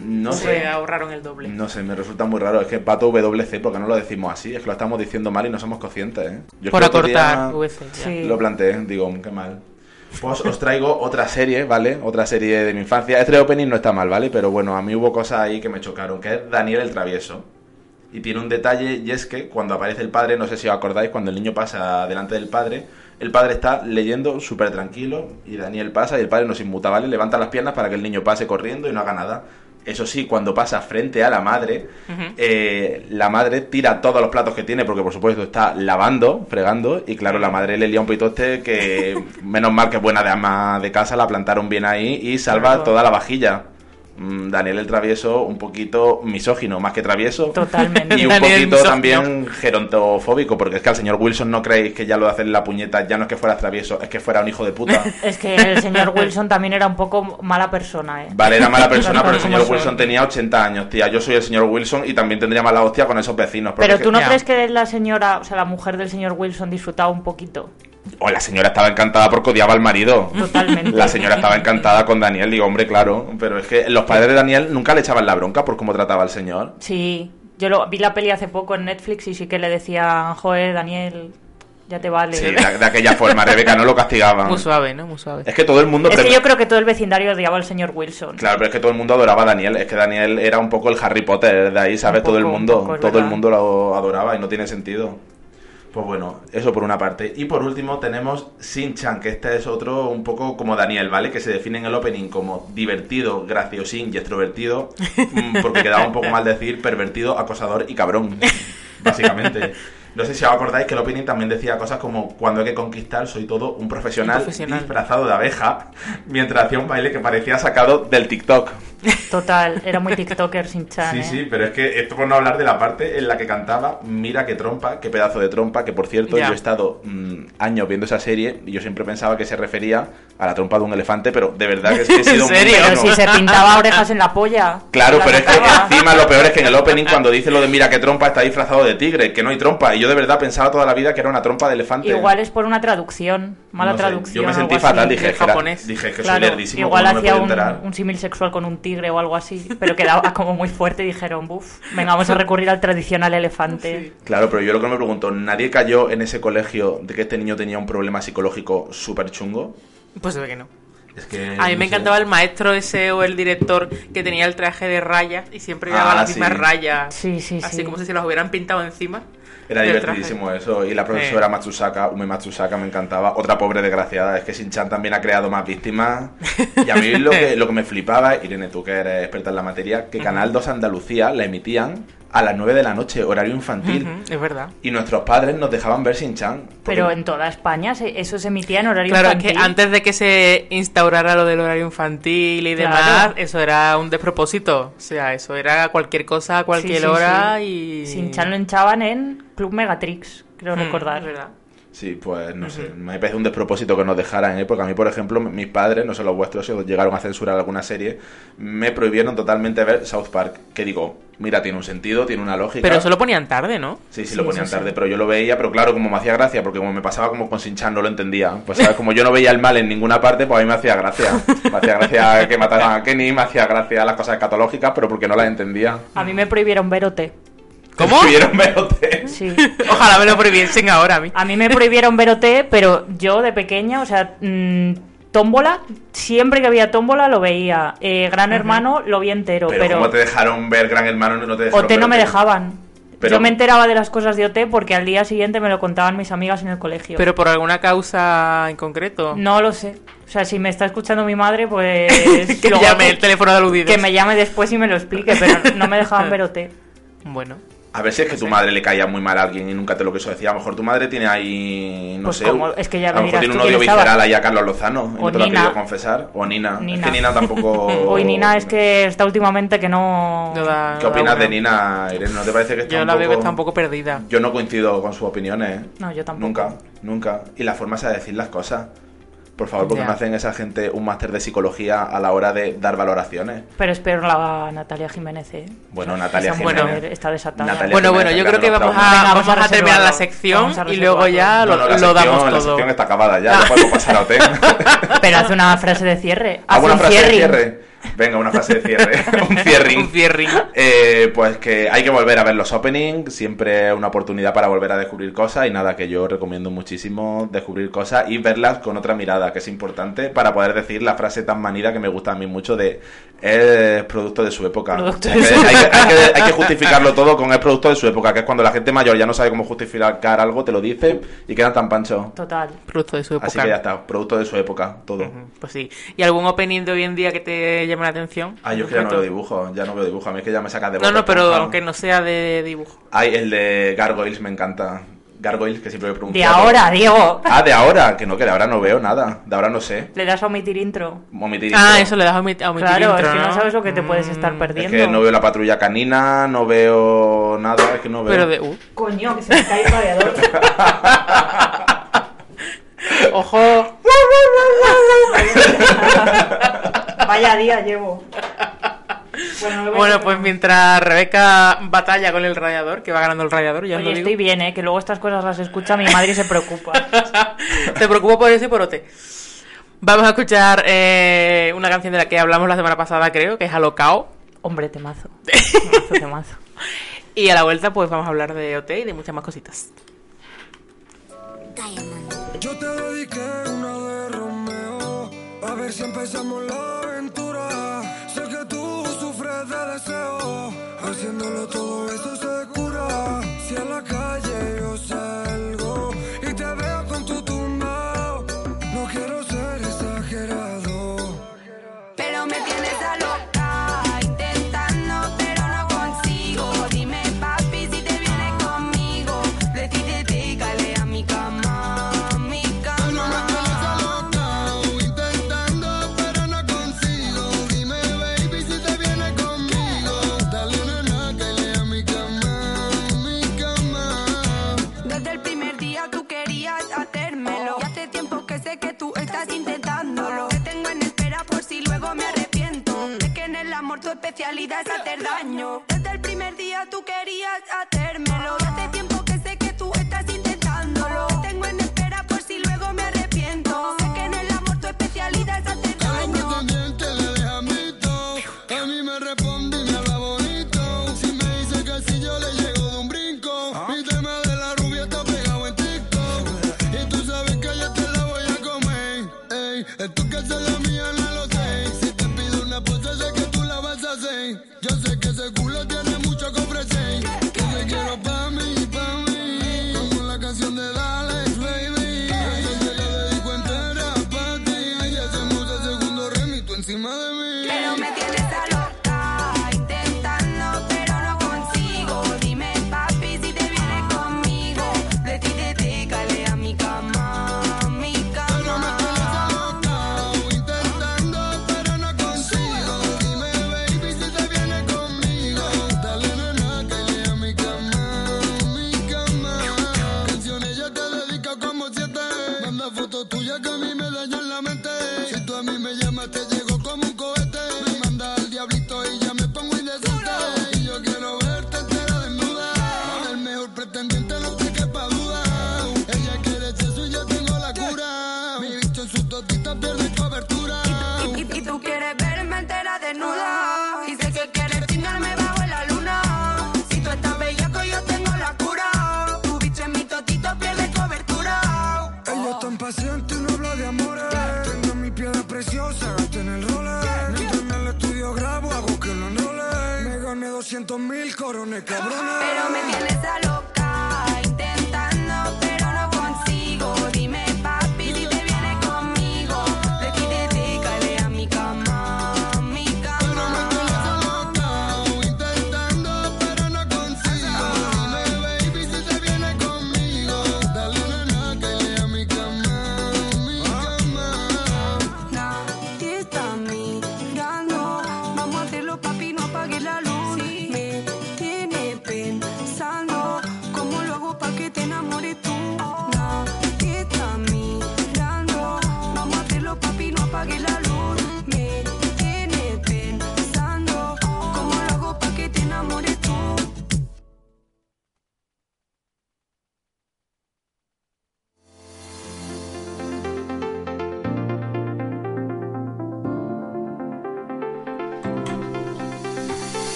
No Se sé. ahorraron el doble. No sé, me resulta muy raro. Es que Pato WC, porque no lo decimos así? Es que lo estamos diciendo mal y no somos conscientes, ¿eh? Yo Por acortar VC. Sí. Lo planteé, digo, qué mal. Pues os traigo otra serie, ¿vale? Otra serie de mi infancia. Este opening no está mal, ¿vale? Pero bueno, a mí hubo cosas ahí que me chocaron, que es Daniel el Travieso. Y tiene un detalle, y es que cuando aparece el padre, no sé si os acordáis, cuando el niño pasa delante del padre, el padre está leyendo súper tranquilo, y Daniel pasa y el padre no se inmuta, ¿vale? Levanta las piernas para que el niño pase corriendo y no haga nada. Eso sí, cuando pasa frente a la madre, eh, la madre tira todos los platos que tiene, porque por supuesto está lavando, fregando, y claro, la madre le lía un pitoste que menos mal que buena de ama de casa, la plantaron bien ahí y salva Claro. toda la vajilla. Mm, Daniel el travieso, un poquito misógino, más que travieso. Totalmente. Y un Daniel poquito misógino. también gerontofóbico, porque es que al señor Wilson no creéis que ya lo de hacer la puñeta ya no es que fuera travieso, es que fuera un hijo de puta. Es que el señor Wilson también era un poco mala persona, ¿eh? Vale, era mala persona, pero el señor son. Wilson tenía 80 años, tía. Yo soy el señor Wilson y también tendría mala hostia con esos vecinos. Pero tú no crees que la señora, o sea, la mujer del señor Wilson disfrutaba un poquito. O la señora estaba encantada porque odiaba al marido. Totalmente. La señora estaba encantada con Daniel. Digo, hombre, claro. Pero es que los padres de Daniel nunca le echaban la bronca por cómo trataba al señor. Sí, yo lo, vi la peli hace poco en Netflix y sí que le decían, joder, Daniel, ya te vale. Sí, de, de aquella forma. Rebeca no lo castigaban. Muy suave, ¿no? Muy suave. Es que todo el mundo... Es que yo creo que todo el vecindario odiaba al señor Wilson. Claro, pero es que todo el mundo adoraba a Daniel. Es que Daniel era un poco el Harry Potter de ahí, ¿sabes? Todo el mundo. poco, todo el mundo lo adoraba y no tiene sentido. Pues bueno, eso por una parte. Y por último tenemos Shin-Chan, que este es otro un poco como Daniel, ¿vale? Que se define en el opening como divertido, graciosín y extrovertido, mm, porque quedaba un poco mal decir pervertido, acosador y cabrón, básicamente. No sé si os acordáis que el opening también decía cosas como cuando hay que conquistar soy todo un profesional, Un profesional. disfrazado de abeja, mientras hacía un baile que parecía sacado del TikTok. Total, era muy TikToker sin chan. Sí, ¿eh? sí, pero es que esto por no hablar de la parte en la que cantaba Mira qué trompa, qué pedazo de trompa, que por cierto yo he estado mm, años viendo esa serie y yo siempre pensaba que se refería a la trompa de un elefante, pero de verdad que es que he sido ¿En muy serio? Pero ingenuo. si se pintaba orejas en la polla. Claro, la pero es que encima lo peor es que en el opening cuando dice lo de mira qué trompa está disfrazado de tigre, que no hay trompa, y yo de verdad pensaba toda la vida que era una trompa de elefante. Igual es por una traducción, mala No sé, traducción. Yo me sentí fatal, así. dije, japonés. dije que soy Claro, igual ¿cómo no me hacía un, un símil sexual con un tigre o algo así, pero quedaba como muy fuerte y dijeron, buf, venga, vamos a recurrir al tradicional elefante. Claro, pero yo lo que me pregunto, ¿nadie cayó en ese colegio de que este niño tenía un problema psicológico súper chungo? Pues se ve que no. Es que, A mí no me sé. encantaba el maestro ese o el director que tenía el traje de rayas y siempre llevaba Ah, las mismas sí. rayas. Sí, sí, Así sí. como si se las hubieran pintado encima. Era divertidísimo eso. Y la profesora Matsusaka, Ume Matsusaka, me encantaba. Otra pobre desgraciada. Es que Shin-Chan también ha creado más víctimas. Y a mí lo que, lo que me flipaba, Irene, tú que eres experta en la materia, que Canal 2 Andalucía la emitían a las 9 de la noche, horario infantil. Es verdad. Y nuestros padres nos dejaban ver Shin-Chan. porque- Pero en toda España se- eso se emitía en horario Claro, es infantil. que antes de que se instaurara lo del horario infantil y Claro. demás, eso era un despropósito. O sea, eso era cualquier cosa a cualquier Sí, sí, hora sí. y. Sin Chan lo hinchaban en Club Megatrix, creo Mm, recordar. es verdad. Sí, pues no sé, me parece un despropósito que nos dejaran, ¿eh? porque a mí, por ejemplo, mis padres, no sé los vuestros, si os llegaron a censurar alguna serie, me prohibieron totalmente ver South Park, que digo, mira, tiene un sentido, tiene una lógica. Pero eso lo ponían tarde, ¿no? Sí, sí, Sí, lo ponían sí. tarde, pero yo lo veía, pero claro, como me hacía gracia, porque como me pasaba como con Sinchan no lo entendía. Pues sabes, como yo no veía el mal en ninguna parte, pues a mí me hacía gracia. Me hacía gracia que mataran a Kenny, me hacía gracia las cosas catológicas, pero porque no las entendía. A mí me prohibieron ver OT. ¿Cómo? Tuvieron verote. Sí. Ojalá me lo prohibiesen ahora a mí. A mí me prohibieron ver OT, pero yo de pequeña, o sea, mm, tómbola, siempre que había tómbola lo veía. Eh, Gran Hermano lo vi entero, Pero, pero, ¿cómo te dejaron ver Gran Hermano no te dejaron OT no ver me dejaban. Pero- Yo me enteraba de las cosas de OT porque al día siguiente me lo contaban mis amigas en el colegio. Pero por alguna causa en concreto. No lo sé. O sea, si me está escuchando mi madre, pues... que llame el teléfono de aludidos. Que me llame después y me lo explique, pero no me dejaban ver OT. Bueno. A ver si es que tu madre le caía muy mal a alguien y nunca te lo quiso decir. A lo mejor tu madre tiene ahí, no Pues sé, como- es que ya a lo me mejor tiene un odio estaba. visceral ahí a Carlos Lozano y O no te lo ha Nina. pedido confesar. O Nina. Nina. Es que Nina tampoco... Hoy Nina es que está últimamente que no... ¿Qué opinas de Nina, Irene? ¿No te parece que está Yo un la veo poco... que está un poco perdida. Yo no coincido con sus opiniones. ¿eh? No, yo tampoco. Nunca, nunca. Y la forma es de decir las cosas. Por favor, porque Ya. me hacen esa gente un máster de psicología a la hora de dar valoraciones. Pero espero la Natalia Jiménez, ¿eh? Bueno, Natalia Esa Jiménez. mujer está desatada. Natalia Bueno, bueno, Jiménez, yo creo que vamos no, a, venga, vamos a terminar la sección Vamos a y luego ya No, lo, no, la lo sección- damos La todo. sección está acabada ya, ya podemos pasar a OT. Pero hace una frase de cierre. Hace ¿Alguna un frase de cierring. cierre? Venga, una frase de cierre. un cierring. Un cierring. Eh, pues que hay que volver a ver los openings, siempre es una oportunidad para volver a descubrir cosas y nada, que yo recomiendo muchísimo descubrir cosas y verlas con otra mirada, que es importante para poder decir la frase tan manida que me gusta a mí mucho de es producto de su época. Hay de que, su- hay que- hay que- hay que justificarlo todo con es producto de su época, que es cuando la gente mayor ya no sabe cómo justificar algo, te lo dice y quedan tan panchos. Total. Producto de su época. Así que ya está, producto de su época, todo. Pues sí. ¿Y algún opening de hoy en día que te llame la atención? Ah, yo es que ya no veo dibujo, ya no veo dibujo. A mí es que ya me sacas de No, no, pero aunque no sea de dibujo. Ay, el de Gargoyles me encanta. Gargoyles, que siempre me pregunto. De ahora, Diego. Ah, de ahora, que no, que de ahora no veo nada. De ahora no sé. Le das a omitir intro. Omitir Ah, intro. eso le das a omitir, a omitir Claro, intro, es que no, ¿no? sabes lo que te puedes estar Es perdiendo. que no veo la patrulla canina, no veo nada, es que no veo. Pero de... Uh. Coño, que se me cae el radiador. ¡Ojo! Vaya día llevo. Bueno, Bueno, pues mientras Rebeca batalla con el radiador, que va ganando el radiador, ya Oye, lo digo. estoy bien, ¿eh? Que luego estas cosas las escucha mi madre y se preocupa. Te preocupo por eso y por Ote. Vamos a escuchar eh, una canción de la que hablamos la semana pasada, creo, que es Alocao. Hombre, temazo. Temazo, temazo. Y a la vuelta, pues vamos a hablar de OT y de muchas más cositas. Yo te dediqué una de Romeo, a ver si empezamos la aventura. De deseo, haciéndolo todo eso se cura. Si a la calle yo salgo especialidad es hacer daño. Desde el primer día tú querías 200 mil corones, cabrones. Pero me tienes a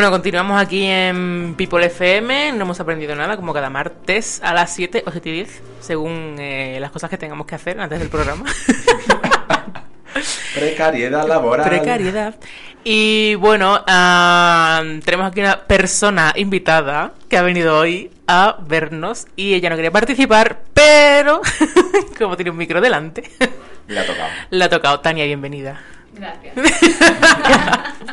Bueno, continuamos aquí en People FM. No hemos aprendido nada, como cada martes a las 7 o 7 y 10, según eh, las cosas que tengamos que hacer antes del programa. Precariedad laboral. Precariedad. Y bueno, ah, tenemos aquí una persona invitada que ha venido hoy a vernos y ella no quería participar, pero como tiene un micro delante, Le ha tocado. le ha tocado. Tania, bienvenida. Gracias.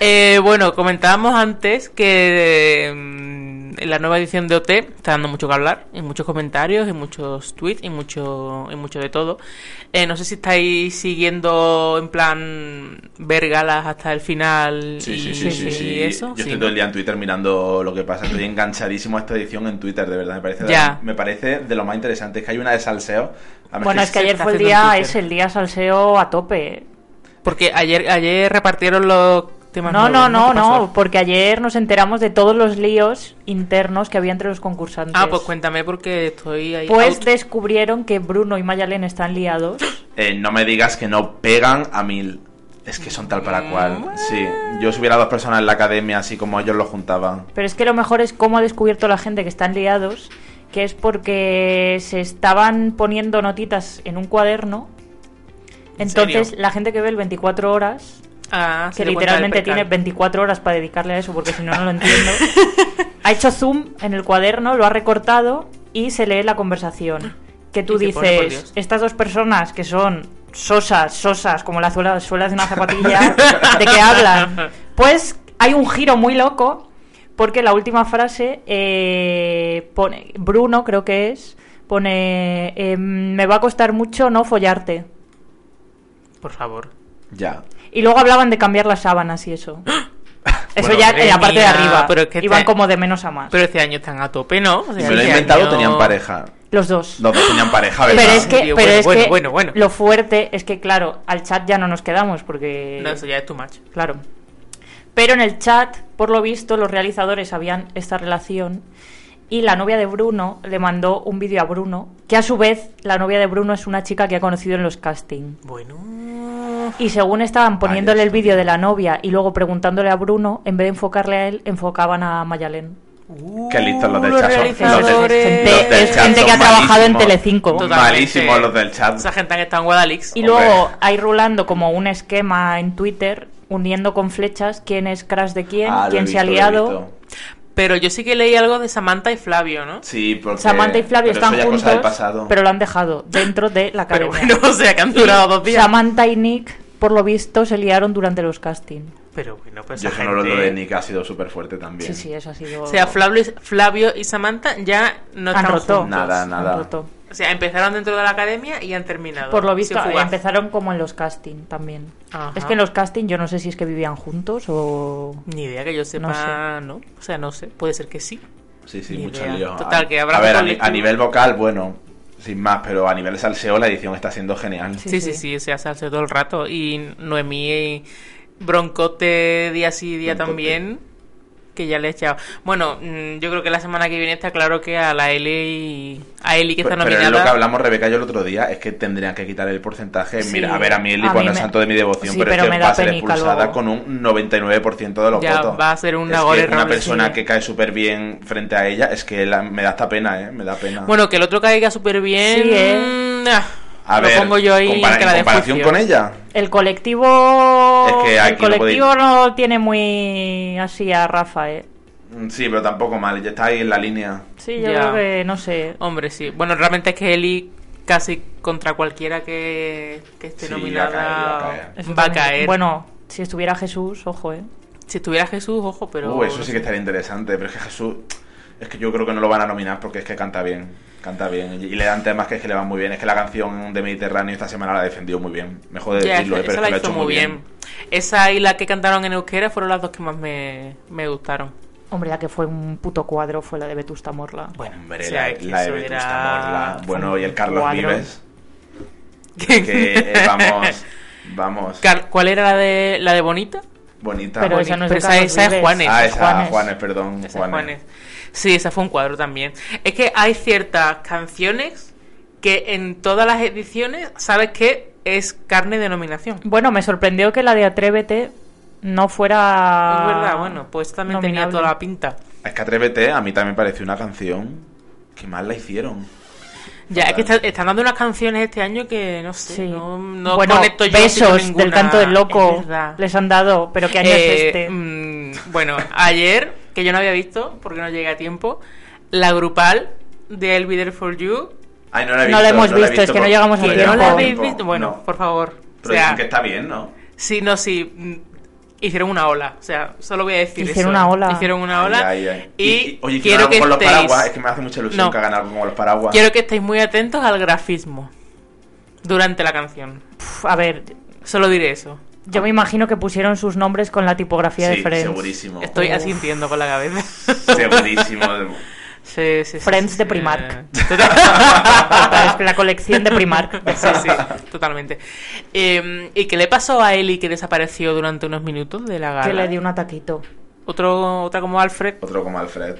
Eh, bueno, comentábamos antes que mm, en la nueva edición de OT está dando mucho que hablar, en muchos comentarios, en muchos tweets, en mucho, en mucho de todo. Eh, no sé si estáis siguiendo en plan ver galas hasta el final Sí, y, sí, sí, sí, y sí. eso. Yo Sí, estoy todo el día en Twitter mirando lo que pasa. Estoy enganchadísimo a esta edición en Twitter, de verdad. Me parece, de, Ya. me parece de lo más interesante. Es que hay una de salseo. Bueno, es que ayer fue el día, es el día salseo a tope. Porque ayer, ayer repartieron los temas No, nuevos, no, no, no, porque ayer nos enteramos de todos los líos internos que había entre los concursantes. Ah, pues cuéntame porque estoy ahí. Pues out. descubrieron que Bruno y Mayalen están liados. Eh, no me digas que no pegan a mil. Es que son tal para cual. Sí, yo si hubiera dos personas en la academia, así como ellos lo juntaban. Pero es que lo mejor es cómo ha descubierto la gente que están liados, que es porque se estaban poniendo notitas en un cuaderno. ¿En Entonces, la gente que ve el 24 horas, Ah, que literalmente tiene percal. 24 horas para dedicarle a eso, porque si no, no lo entiendo, ha hecho zoom en el cuaderno, lo ha recortado y se lee la conversación. Que tú dices, estas dos personas que son sosas, sosas, como la suela, suela de una zapatilla, ¿de qué hablan? Pues hay un giro muy loco, porque la última frase eh, pone, Bruno creo que es, pone, em, me va a costar mucho no follarte. Por favor. Ya. Y luego hablaban de cambiar las sábanas y eso. Eso Bueno, ya en la parte de arriba. pero es que Iban este- como de menos a más. Pero este año están a tope, ¿no? O Si me lo he este inventado, año- tenían pareja. Los dos. Los dos tenían pareja, ¿verdad? Pero es que, pero bueno, es bueno, que bueno, bueno. lo fuerte es que, claro, al chat ya no nos quedamos porque... No, eso ya es too much. Claro. Pero en el chat, por lo visto, los realizadores sabían esta relación y la novia de Bruno le mandó un vídeo a Bruno, que a su vez la novia de Bruno es una chica que ha conocido en los castings. Bueno. Y según estaban poniéndole el vídeo de la novia y luego preguntándole a Bruno, en vez de enfocarle a él, enfocaban a Mayalen. Qué listos los del chat. son-. Los los Es gente que ha trabajado en. Telecinco. Malísimos los del chat. Esa gente que está en Guadalix. Y Hombre. luego hay rulando como un esquema en Twitter uniendo con flechas quién es crash de quién, Ah, quién se ha liado. Pero yo sí que leí algo de Samantha y Flavio, ¿no? Sí, porque... Samantha y Flavio pero eso están juntos, cosa del pasado. pero lo han dejado dentro de la Pero academia. bueno, o sea, que han durado dos días. Samantha y Nick, por lo visto, se liaron durante los castings. Pero bueno, pues Yo no lo gente- de Nick ha sido súper fuerte también. Sí, sí, eso ha sido... O sea, Flavio, Flavio y Samantha ya no Han están roto. juntos. Nada, Han nada. roto. O sea, empezaron dentro de la academia y han terminado. Por lo visto, empezaron como en los castings también. Ajá. Es que en los castings yo no sé si es que vivían juntos o... Ni idea que yo sepa, no, O sea, no sé. Puede ser que sí. Sí, sí, Ni mucho idea. lío. Total, que habrá A ver, a, ni- a nivel vocal, bueno, sin más, pero a nivel salseo la edición está siendo genial. Sí, sí, sí, o sea, se hace todo el rato. Y Noemí eh, Broncote día sí, día Broncote. también, que ya le he echado. Bueno, mm, yo creo que la semana que viene está claro que a la Eli, a Eli que Pero, está pero es nominada... lo que hablamos Rebeca y yo el otro día, es que tendrían que quitar el porcentaje. Sí. Mira, a ver, a mí Eli, es me- santo de mi devoción, Sí, pero, pero es que va a ser expulsada luego. con un 99% de los Ya, votos. va a ser un es que una error, persona sí. que cae súper bien frente a ella, es que la- me da esta pena, ¿eh? Me da pena. Bueno, que el otro caiga súper bien... Sí, ¿eh? ah, a lo ver, pongo yo ahí compara- en cara en de comparación juicio. con ella, El colectivo... Es que el aquí colectivo podéis- no tiene muy así a Rafa, ¿eh? mm, sí, pero tampoco mal, ya está ahí en la línea. Sí, yo Ya. creo que, no sé... Hombre, sí. Bueno, realmente es que Eli casi contra cualquiera que, que esté Sí, va a nominada caer, va a caer. Eso va a también- caer. Bueno, si estuviera Jesús, ojo, ¿eh? Si estuviera Jesús, ojo, pero... Uh, eso sí que estaría interesante, pero es que Jesús, es que yo creo que no lo van a nominar porque es que canta bien, canta bien, y, le dan temas que es que le van muy bien, es que la canción de Mediterráneo esta semana la ha defendido muy bien, mejor de Ya, decirlo, esa, eh, pero esa es que la lo ha hecho muy bien. Esa y la que cantaron en euskera fueron las dos que más me, me gustaron. Hombre, la que fue un puto cuadro fue la de Vetusta Morla. Bueno, Hombre, o sea, la, de Vetusta era- Morla, bueno, y el Carlos cuadro. Vives, que eh, vamos, vamos, ¿Cuál era la de, la de Bonita? bonita. Pero bonita. esa no es Pero esa, es. Juanes. Ah, es esa, Juanes. Juanes, perdón, Esa es Juanes. Juanes. Sí, esa fue un cuadro también. Es que hay ciertas canciones que en todas las ediciones sabes que es carne de nominación. Bueno, me sorprendió que la de Atrévete no fuera. Es verdad, bueno, pues también tenía toda la pinta. Es que Atrévete, a mí también me pareció una canción que mal la hicieron. Ya, es que está- están dando unas canciones este año que no sé, Sí. no, no bueno, conecto yo besos ninguna. del canto del loco les han dado, pero ¿qué año Eh, es este? mm, bueno, ayer, que yo no había visto, porque no llegué a tiempo, la grupal de I'll Be There For You. Ay, no la he No visto. la hemos la he visto, es que no llegamos a por ¿Que tiempo. no la habéis visto? Bueno, No. por favor. Pero o sea, dicen que está bien, ¿no? sí, no, sí. mm, Hicieron una ola, o sea, solo voy a decir Hicieron eso. una ola. Hicieron una ola. Ay, ay, ay. Y, oye, quiero algo que con los estéis, paraguas. Es que me hace mucha ilusión No. que hagan algo con los paraguas. quiero que estéis muy atentos al grafismo durante la canción. A ver, Solo diré eso. Yo me imagino que pusieron sus nombres con la tipografía de Sí, Friends. segurísimo. Estoy asintiendo con la cabeza. Segurísimo. Sí, sí, sí, Friends sí, de sí. Primark. La colección de Primark. Sí, sí, totalmente. Eh, ¿Y qué le pasó a Eli que desapareció durante unos minutos de la gala? Que le dio un ataquito. Otro, otra como Alfred, Otro como Alfred.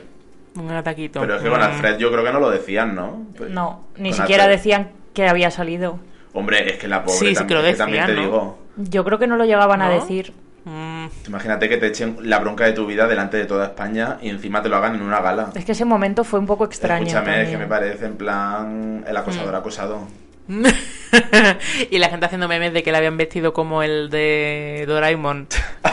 un ataquito. Pero es que con Mm. Alfred yo creo que no lo decían, ¿no? Pues- No, ni siquiera Alfred. decían que había salido. Hombre, es que la pobre Sí, sí también, que lo es que también te decían, ¿no? digo. Yo creo que no lo llegaban a decir. Mm, Imagínate que te echen la bronca de tu vida delante de toda España y encima te lo hagan en una gala. Es que ese momento fue un poco extraño. Escúchame, es también. que me parece en plan el acosador Mm. acosado. y la gente haciendo memes de que le habían vestido como el de Doraemon.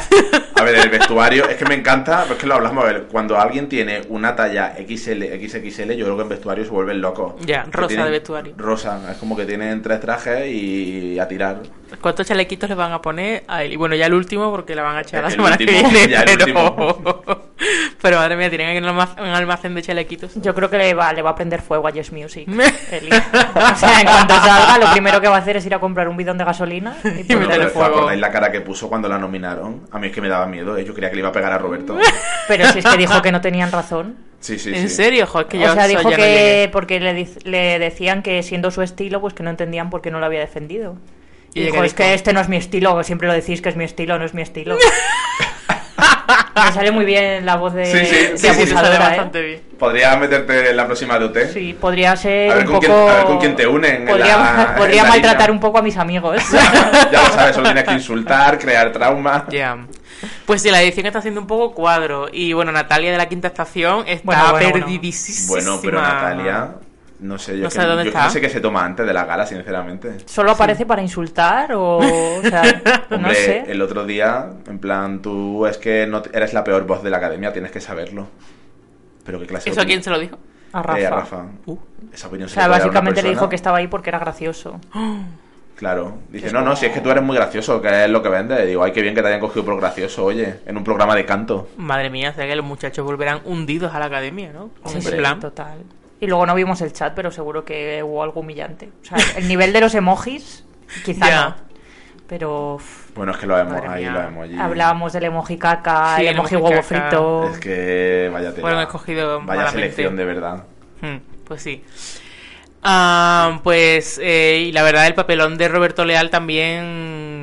A ver, el vestuario, es que me encanta, es que lo hablamos, a ver, cuando alguien tiene una talla XL, XXL, yo creo que en vestuario se vuelven locos. Ya, rosa tienen- de vestuario. Rosa, es como que tienen tres trajes y a tirar. ¿Cuántos chalequitos le van a poner a él? Y bueno, ya el último porque la van a echar la El semana último, que viene. ya el pero... pero madre mía, tienen aquí un almacén, de chalequitos. Yo creo que le va, le va a prender fuego a Yes Music. O sea, en cuanto salga, lo primero que va a hacer es ir a comprar un bidón de gasolina y ¿os fuego. acordáis la cara que puso cuando la nominaron? A mí es que me daba miedo, ¿eh? yo creía que le iba a pegar a Roberto. Pero si es que dijo que no tenían razón. Sí, sí, ¿En sí. serio? Joder, que yo o sea, dijo ya no que llegué. porque le, le decían que siendo su estilo, pues que no entendían por qué no lo había defendido. ¿Y dijo, es que este no es mi estilo, siempre lo decís que es mi estilo, no es mi estilo. Me sale muy bien la voz de, Sí, sí, de sí, sí, te sale abusadora, ¿eh? bastante bien. ¿Podrías meterte en la próxima de UT? Sí, podría ser A ver un con poco... quién- a ver con quién te unen en Podría, la- en podría la maltratar línea. un poco a mis amigos. ya lo sabes, solo tienes que insultar, crear trauma. Ya. Pues sí, la edición está haciendo un poco cuadro. Y bueno, Natalia de la quinta estación está bueno, bueno. perdidísima. Bueno, pero Natalia, no sé, yo, No sé que- dónde yo está. no sé qué se toma antes de la gala, sinceramente. ¿Solo aparece para insultar o...? o sea, no sé. el otro día, en plan, tú es que no eres la peor voz de la academia, tienes que saberlo. Pero qué clase ¿Eso a quién se lo dijo? A Rafa. Eh, a Rafa. Uh. Esa opinión O se sea, básicamente le dijo que estaba ahí porque era gracioso. Claro. Dice, no, no, si es que tú eres muy gracioso, que es lo que vende. Y digo, ay, qué bien que te hayan cogido por gracioso, oye, en un programa de canto. Madre mía, o sea que los muchachos volverán hundidos a la academia, ¿no? Con Sí, sí, plan. total. Y luego no vimos el chat, pero seguro que hubo algo humillante. O sea, el nivel de los emojis, quizá Ya. no. Pero Bueno, es que lo vemos ahí, lo vemos allí. hablábamos del emoji caca, Sí, el el emoji emoji huevo caca. frito. Es que vaya tela. Fueron escogidos Vaya malamente. selección, de verdad. Hmm, pues sí. Ah, pues, eh, y la verdad, el papelón de Roberto Leal también.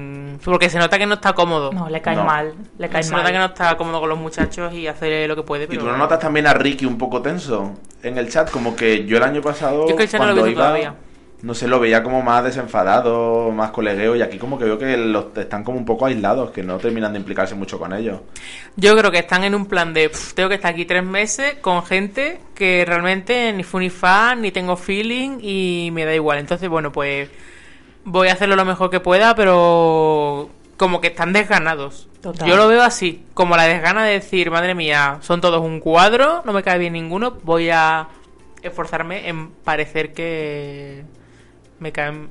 Porque se nota que no está cómodo. No, le cae No. mal. Le cae se mal. nota que no está cómodo con los muchachos y hace lo que puede. ¿Y tú no notas también a Ricky un poco tenso en el chat? Como que yo el año pasado, Yo es que el chat no lo cuando iba, todavía. no sé, lo veía como más desenfadado, más colegueo, y aquí como que veo que los están como un poco aislados, que no terminan de implicarse mucho con ellos. Yo creo que están en un plan de "Pf, tengo que estar aquí tres meses con gente que realmente ni fu ni fa, ni tengo feeling y me da igual. Entonces, bueno, pues voy a hacerlo lo mejor que pueda, pero como que están desganados. Total. Yo lo veo así, como la desgana de decir, madre mía, son todos un cuadro, no me cae bien ninguno, voy a esforzarme en parecer que me caen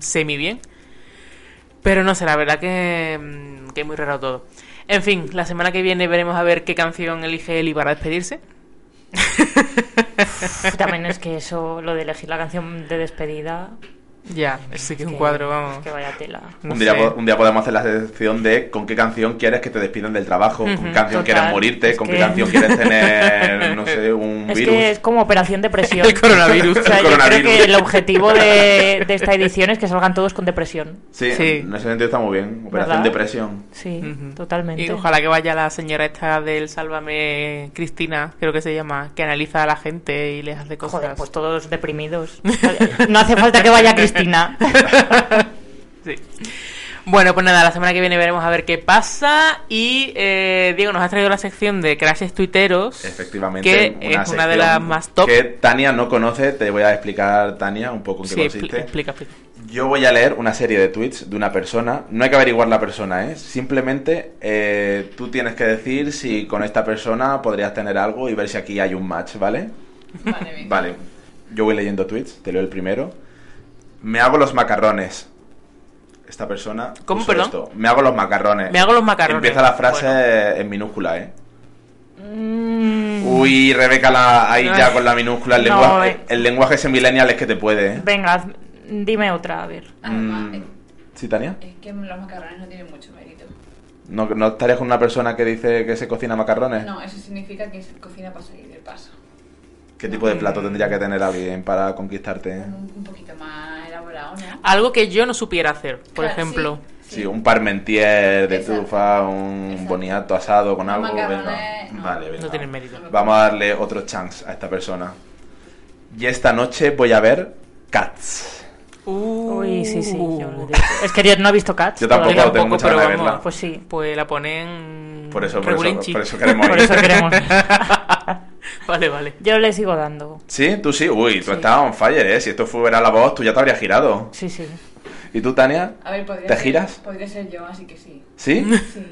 semi bien. Pero no sé, la verdad que, mm, que es muy raro todo. En fin, la semana que viene veremos a ver qué canción elige Eli para despedirse. Uf, También es que eso, lo de elegir la canción de despedida. Ya, sí que es un cuadro, vamos. es que vaya tela. No un, día, sé. un día podemos hacer la sección de con qué canción quieres que te despidan del trabajo, con qué canción total. quieres morirte, Es con que- qué canción quieres tener, no sé, un Es virus. que es como operación depresión. El coronavirus. O sea, El yo creo coronavirus. que el objetivo de, de esta edición es que salgan todos con depresión. Sí, Sí. en ese sentido está muy bien. Operación ¿Verdad? Depresión. Sí, Ujú. totalmente. Y ojalá que vaya la señora esta del Sálvame Cristina, creo que se llama, que analiza a la gente y les hace cosas. Joder, pues todos deprimidos. No hace falta que vaya Cristina. Sí. Bueno, pues nada, la semana que viene veremos a ver qué pasa. Y eh, Diego nos ha traído la sección de crashes tuiteros. Efectivamente. Que es una de las más top. Que Tania no conoce, te voy a explicar, Tania, un poco en qué Sí, consiste. expli- explica, explica. Yo voy a leer una serie de tweets de una persona. No hay que averiguar la persona, ¿eh? Simplemente eh, tú tienes que decir si con esta persona podrías tener algo y ver si aquí hay un match, ¿vale? Vale. Yo voy leyendo tweets, te leo el primero. Me hago los macarrones. Esta persona. ¿Cómo, perdón? esto. Me hago los macarrones. Me hago los macarrones. Empieza la frase en minúscula, ¿eh? Mm, Uy, Rebeca, la, ahí No, ya eh. con la minúscula. El, No, lenguaje, eh. el lenguaje ese millennial es que te puede, ¿eh? Venga, dime otra, a ver. Mm, ¿Sí, Tania? Es que los macarrones no tienen mucho mérito. ¿No, ¿No estarías con una persona que dice que se cocina macarrones? No, eso significa que se cocina para salir del paso. ¿Qué tipo de plato tendría que tener alguien para conquistarte? Un, un poquito más Algo que yo no supiera hacer, por Claro, ejemplo. Sí, un parmentier de Exacto. trufa, un boniato asado con algo. macarrones, venga. no. Vale, venga. No tienen mérito. Vamos a darle otro chance a esta persona. Y esta noche voy a ver Cats. Uy, sí, sí. yo lo digo. Es que yo no he visto Cats. Yo tampoco tengo mucha ganas de verla. Pues sí. Pues la ponen. Por eso, por eso, por eso queremos Por eso queremos. vale, vale. Yo le sigo dando. ¿Sí? ¿Tú sí? Uy, tú estás on fire, ¿eh? Si esto fuera la voz, tú ya te habrías girado. Sí, sí. ¿Y tú, Tania? A ver, podría ¿Te ser- giras? Podría ser yo, así que sí. ¿Sí? Sí.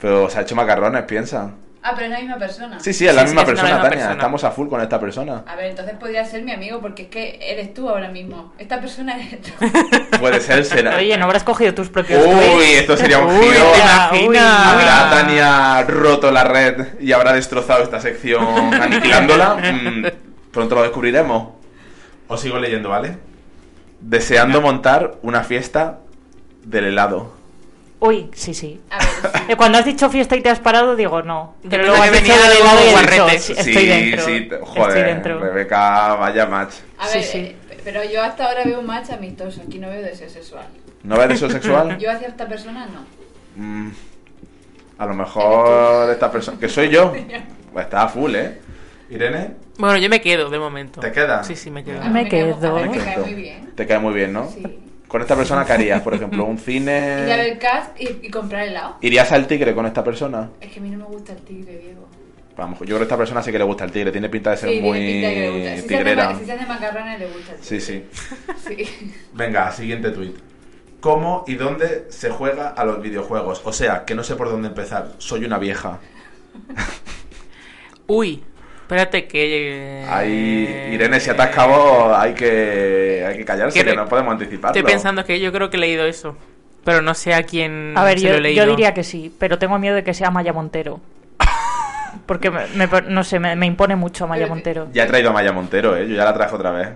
Pero se ha hecho macarrones, piensa. Ah, pero es la misma persona. Sí, sí, es la Sí, misma sí, la persona, misma Tania. persona. Estamos a full con esta persona. A ver, entonces podría ser mi amigo, porque es que eres tú ahora mismo. Esta persona eres tú. Puede ser, será. Oye, ¿no habrás cogido tus propios Uy, esto sería un Uy, giro. ¿te imaginas? ¿Habrá Tania roto la red y habrá destrozado esta sección aniquilándola? Mm, pronto lo descubriremos. Os sigo leyendo, ¿vale? Deseando montar una fiesta del helado. Uy, sí, sí. A ver, Eh, Cuando has dicho fiesta y te has parado, digo no. Pero luego has dicho algo helado y he dicho, guarrete. sí, estoy dentro. sí, te- Estoy joder, dentro. Rebeca, vaya match. a Sí, ver, sí. eh, pero yo hasta ahora veo un match amistoso. Aquí no veo deseo sexual. ¿No ves deseo sexual? Yo hacia esta persona no. Mm, a lo mejor esta persona... ¿Que soy yo? Pues está a full, ¿eh? Irene, Bueno, yo me quedo de momento. ¿te queda? Sí, sí, me quedo. A Me quedo. a mí me cae quedo. muy bien. Te cae muy bien, ¿no? Sí. Con esta persona, ¿qué harías? Por ejemplo, un Ir a cine... ver cast y, y comprar helado. ¿Irías al tigre con esta persona? Es que a mí no me gusta el tigre, Diego. Vamos, yo creo que a esta persona sí que le gusta el tigre, tiene pinta de ser Sí, muy tiene pinta de que le gusta. Si se, hace, tigrera. se hace macarrones, le gusta el Sí, tigre. sí. Sí. Venga, siguiente tweet. ¿Cómo y dónde se juega a los videojuegos? O sea, que no sé por dónde empezar. Soy una vieja. Uy, espérate que. Hay... Irene, si atas cabo, hay que, hay que callarse, ¿Qué que no podemos anticiparlo. Estoy pensando que yo creo que he leído eso. Pero no sé a quién A ver, se yo, lo he leído. yo diría que sí, pero tengo miedo de que sea Maya Montero. Porque, me, me- no sé, me, me impone mucho Maya Montero. Ya he traído a Maya Montero, ¿eh? Yo ya la traje otra vez.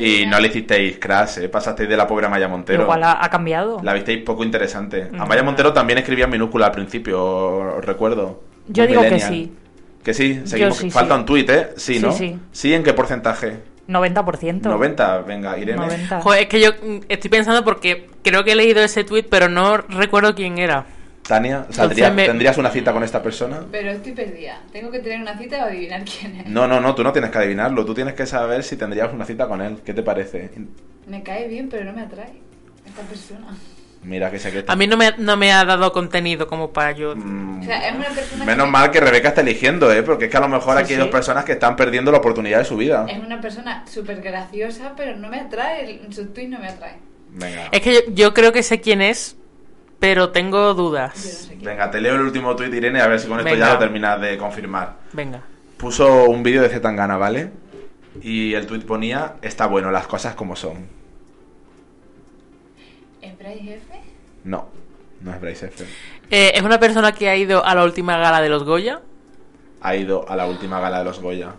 Y no le hicisteis crash, ¿eh? Pasasteis de la pobre Maya Montero. Igual ha, ha cambiado. La visteis poco interesante. A Mm. Maya Montero también escribía en minúscula al principio, os recuerdo. Yo Muy digo que sí. Que sí, seguimos. sí, Falta sí. un tuit, ¿eh? Sí, Sí, ¿no? sí. en qué porcentaje? 90%. 90, venga, Irene. 90. Joder, es que yo mm, estoy pensando porque creo que he leído ese tweet, pero no recuerdo quién era. Tania, ¿saldría- me- ¿tendrías una cita con esta persona? Pero estoy perdida. Tengo que tener una cita o adivinar quién es. No, no, no, tú no tienes que adivinarlo, tú tienes que saber si tendrías una cita con él. ¿Qué te parece? Me cae bien, pero no me atrae esta persona. Mira que sé que... A mí no me, no me ha dado contenido como para yo. O sea, es una persona Mm. Menos que mal que Rebeca está eligiendo, ¿eh? Porque es que a lo mejor Sí, aquí hay sí. dos personas que están perdiendo la oportunidad de su vida. es una persona súper graciosa, pero no me atrae. Su tweet no me atrae. Venga. Es que yo, yo creo que sé quién es, pero tengo dudas. Venga, te leo el último tuit, Irene, a ver si con esto Venga. ya lo terminas de confirmar. Venga. Puso un vídeo de Zetangana, ¿vale? Y el tuit ponía, está bueno, las cosas como son. ¿Es Jefe? No, no es Bryce F. Eh, es una persona que ha ido a la última gala de los Goya. Ha ido a la última gala de los Goya.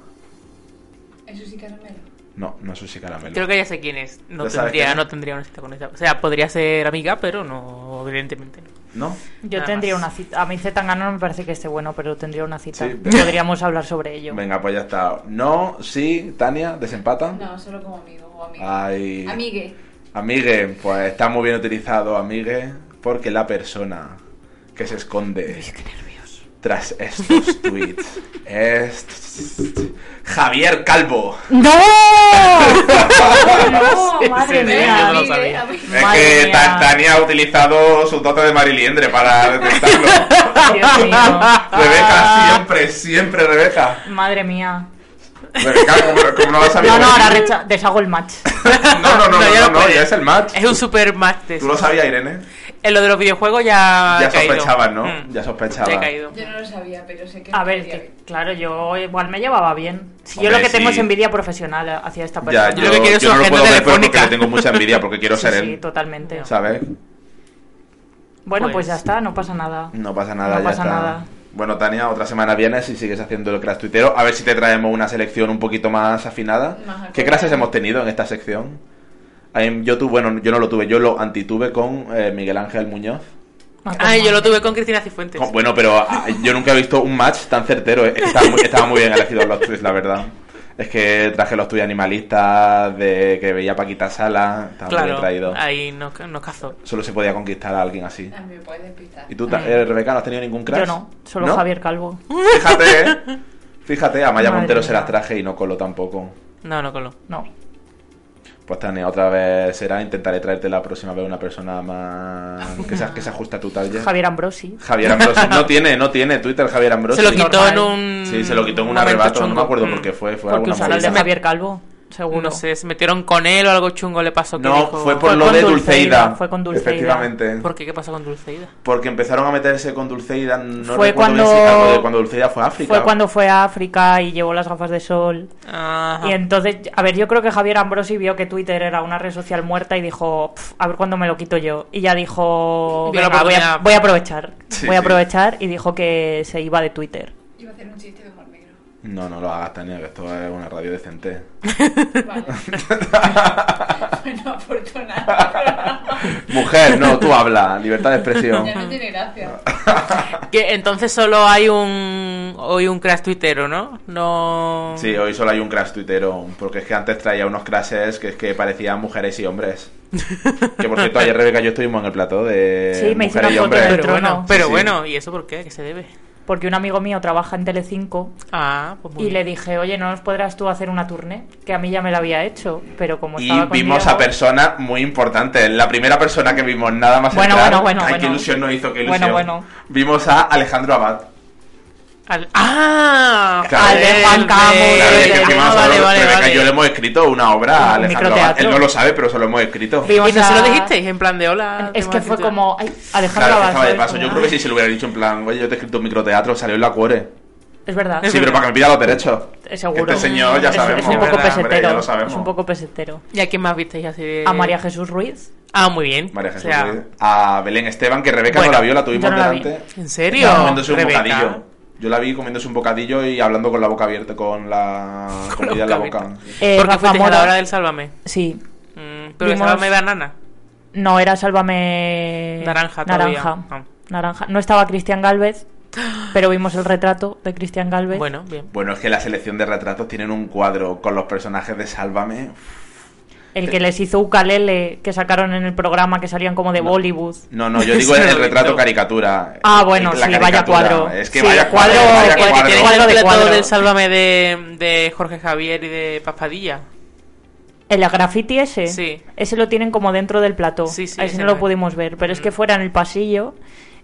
¿Es Susi Caramelo? No, no es Susi Caramelo. Creo que ya sé quién es. No ¿Ya sabes tendría, no tendría una cita con ella. O sea, podría ser amiga, pero no, evidentemente no. ¿No? Yo Nada tendría más. una cita. A mí Zetangana no me parece que esté bueno, pero tendría una cita. Sí. Podríamos hablar sobre ello. Venga, pues ya está. No, sí, Tania, desempata. No, solo como amigo o amiga. Ay. Amigue. Amigue, pues está muy bien utilizado, amigue, porque la persona que se esconde tras estos tweets es Javier Calvo. ¡No! No, madre Sí, sí, mía. yo no lo Sí, sabía. a mí- Es Madre que mía. Tania ha utilizado su dote de Mariliendre para detectarlo. Dios mío. Rebeca, siempre, siempre Rebeca. Madre mía. Como, como no lo sabía. No, no, ahora recha- deshago el match. No, no, no, No, ya no, no no, puede. ya es el match. Es un super match de ¿Tú lo sabías, Irene? En lo de los videojuegos ya. Ya he caído. sospechabas, ¿no? Mm. Ya sospechabas. Ya he caído. Yo no lo sabía, pero sé que. A ver, que, claro, yo igual me llevaba bien. Si yo Hombre, lo que tengo sí. es envidia profesional hacia esta Ya, persona. yo, Yo lo que quiero es yo su no lo agenda puedo ver pero porque telefónica. le tengo mucha envidia porque quiero Sí, ser sí, él. totalmente. ¿Sabes? Bueno, pues, Pues- ya está, no pasa nada. No pasa nada, No ya pasa está. nada. Bueno, Tania, otra semana vienes y sigues haciendo el crash tuitero. A ver si te traemos una selección un poquito más afinada. Más ¿Qué clases hemos tenido en esta sección? Yo tuve, bueno, yo no lo tuve, yo lo antituve con eh, Miguel Ángel Muñoz. Ay, yo lo tuve con Cristina Cifuentes. Con- bueno, pero ah, yo nunca he visto un match tan certero. eh. Es que Estaban muy, estaban muy bien elegidos los tweets, la verdad. Es que traje los tuyos animalistas de que veía Paquita Sala. Bien Claro, ahí nos, nos cazó. Solo se podía conquistar a alguien así. A mí me puedes despistar. ¿Y tú, eh, Rebeca, no has tenido ningún crash? Yo no, solo ¿No? Javier Calvo. Fíjate, ¿eh? Fíjate, a Maya Madre Montero se las traje y no coló tampoco. No, no coló. No. Pues Tania, otra vez será. Intentaré traerte la próxima vez una persona más. que se, que se ajuste a tu talle. Javier Ambrosi. Javier Ambrosi. No tiene, no tiene Twitter Javier Ambrosi. Se lo quitó en un. Sí, se lo quitó en un momento arrebato. No me acuerdo Mm. por qué fue. Fue Porque alguna usaron el de. Javier Calvo, seguro. No sé, se metieron con él o algo chungo le pasó. que No, dijo- fue por Fue lo de Dulceida, Dulceida. fue con Dulceida. Efectivamente. ¿Por qué? ¿Qué pasó con Dulceida? Porque empezaron a meterse con Dulceida. No Fue cuando- cuando Dulceida fue a África. Fue cuando fue a África y llevó las gafas de sol. Ajá. Y entonces, a ver, yo creo que Javier Ambrosi vio que Twitter era una red social muerta y dijo, "Pf, a ver cuándo me lo quito yo. Y ya dijo, Vio la "Venga, voy, a, oportunidad. voy a aprovechar. Sí, voy a sí. aprovechar y dijo que se iba de Twitter. Iba a hacer un chiste. No, no lo hagas, Tania, que esto es una radio decente. Vale. bueno, afortunado. Mujer, no, tú habla. Libertad de expresión. ya no tiene gracia. Que entonces solo hay un. Hoy un crash tuitero, ¿no? No. Sí, hoy solo hay un crash tuitero, porque es que antes traía unos crashes que es que parecían mujeres y hombres. Que por cierto, ayer Rebeca y yo estuvimos en el plató de Sí, me mujeres y hombres. del Pero bueno, pero Sí, sí. bueno, ¿y eso por qué? ¿A qué se debe? Porque un amigo mío trabaja en Telecinco Ah, pues muy y le dije, oye, ¿no nos podrás tú hacer una tournée? Que a mí ya me la había hecho, pero como Y estaba con vimos Diego- a personas muy importantes. La primera persona que vimos nada más Bueno, entrar, bueno, bueno, ay, qué bueno. ilusión nos hizo, qué ilusión. Bueno, bueno. Vimos a Alejandro Abad. Al- ¡Ah! Claro. Al de Juan Camus, Claro, que Ah, a- vale, vale, Rebeca vale. y yo le hemos escrito una obra a Alejandro Abad. Él no lo sabe, pero se lo hemos escrito. ¿Y no se lo dijisteis? En plan de hola. Es que fue escrito. como, ay, Alejandro Claro, que Abad, estaba de paso. Yo creo que si se lo hubiera dicho en plan, oye, yo te he escrito un microteatro, salió en la cuore. Es verdad. Sí, pero para que me pida los derechos. Es seguro. Este señor ya sabemos. Es, un poco verdad, hombre, pesetero. ya lo sabemos. es un poco pesetero. ¿Y a quién más visteis así de.? A María Jesús Ruiz. Ah, muy bien. María O Jesús sea, Ruiz. A Belén Esteban, que Rebeca Bueno, no la vio, la tuvimos no la vi. delante. ¿En serio? Comiéndose un bocadillo. Yo la vi comiéndose un bocadillo y hablando con la boca abierta, con la Con la comida en la boca. Eh, ¿Por qué Rafa a la hora del Sálvame? Sí. Mm, pero el Vimos- Sálvame banana. No, era Sálvame... Naranja todavía. Naranja. Ah. Naranja. No estaba Cristian Galvez, pero vimos el retrato de Cristian Galvez. Bueno, bien. Bueno, es que la selección de retratos tienen un cuadro con los personajes de Sálvame. El que les hizo ukalele que sacaron en el programa que salían como de Bollywood. No, no, yo digo el, retrato caricatura. Ah, bueno, La sí, vaya cuadro. Es que Sí, vaya cuadro- cuadro. vaya El cuadro. tiene Cuadro el de cuadro. del Sálvame de, de Jorge Javier y de Paspadilla. El graffiti ese, Sí. ese lo tienen como dentro del plató. Sí, sí, ese ese no lo pudimos ver, pero es que fuera en el pasillo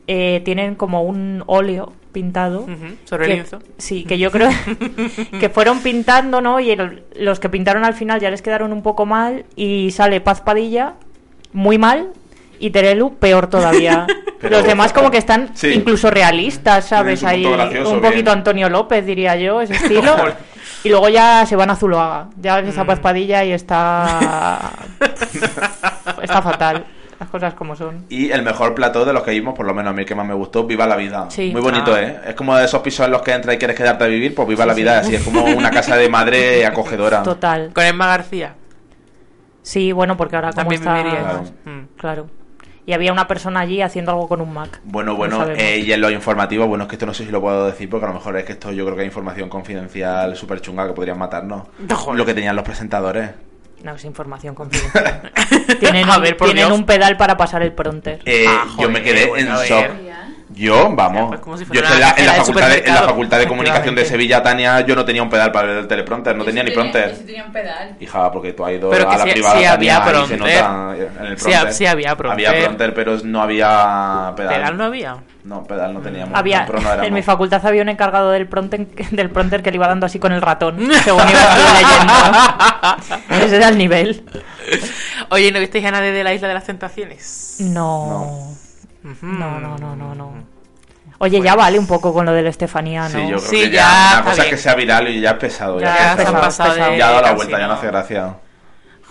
eh, tienen como un óleo pintado. Sobre el que- lienzo. Sí, que yo creo que fueron pintando, ¿no? Y el- los que pintaron al final ya les quedaron un poco mal y sale Paz Padilla muy mal y Terelu peor todavía. Pero- los demás como que están Sí. incluso realistas, ¿sabes? Ahí un bien. poquito Antonio López, diría yo, ese estilo. y luego ya se van a Zuloaga. Ya Mm. está Paz Padilla y está... está fatal. Las cosas como son. Y el mejor plató de los que vimos, por lo menos a mí el que más me gustó, Viva la Vida. Sí. Muy bonito, Ah. ¿eh? Es como de esos pisos en los que entras y quieres quedarte a vivir, pues Viva Sí, la Vida, sí. así es como una casa de madre acogedora. Total. Con Emma García. Sí, bueno, porque ahora como También está... viviría. Claro. Mm. Claro. Y había una persona allí haciendo algo con un Mac. Bueno, No bueno, eh, y en los informativos, bueno, es que esto no sé si lo puedo decir porque a lo mejor es que esto yo creo que hay información confidencial súper chunga que podrían matarnos. Joder. Lo que tenían los presentadores. No, es información confidencial. tienen A un, ver, por tienen Dios. un pedal para pasar el pronter. Eh, Ah, yo me quedé bueno, en a ver. shock. Yo, vamos. Pues como si yo en la, en facultad de, en la supermercado. facultad de comunicación de Sevilla, Tania, yo no tenía un pedal para ver el teleprompter, no tenía ni prompter. Yo tenía un pedal. Hija, porque tú has ido Pero a la sí- privada, sí había prompter. nota en el Sí, prompter. sí había prompter. Había prompter, pero no había pedal. ¿Pedal no había? No, pedal no teníamos. Había, pero no en mi facultad había un encargado del pronter, del pronter que le iba dando así con el ratón, según iba leyendo. Ese era el nivel. Oye, ¿no visteis a nadie de la Isla de las Tentaciones? No. Ujú. No, no, no, no, no. Oye, ya vale un poco con lo del Estefanía, ¿no? Sí, yo creo Sí, que ya una cosa es bien. que sea viral y ya es pesado. Ya, Ya pesado. pasado de Ya ha dado la vuelta, ya no hace gracia.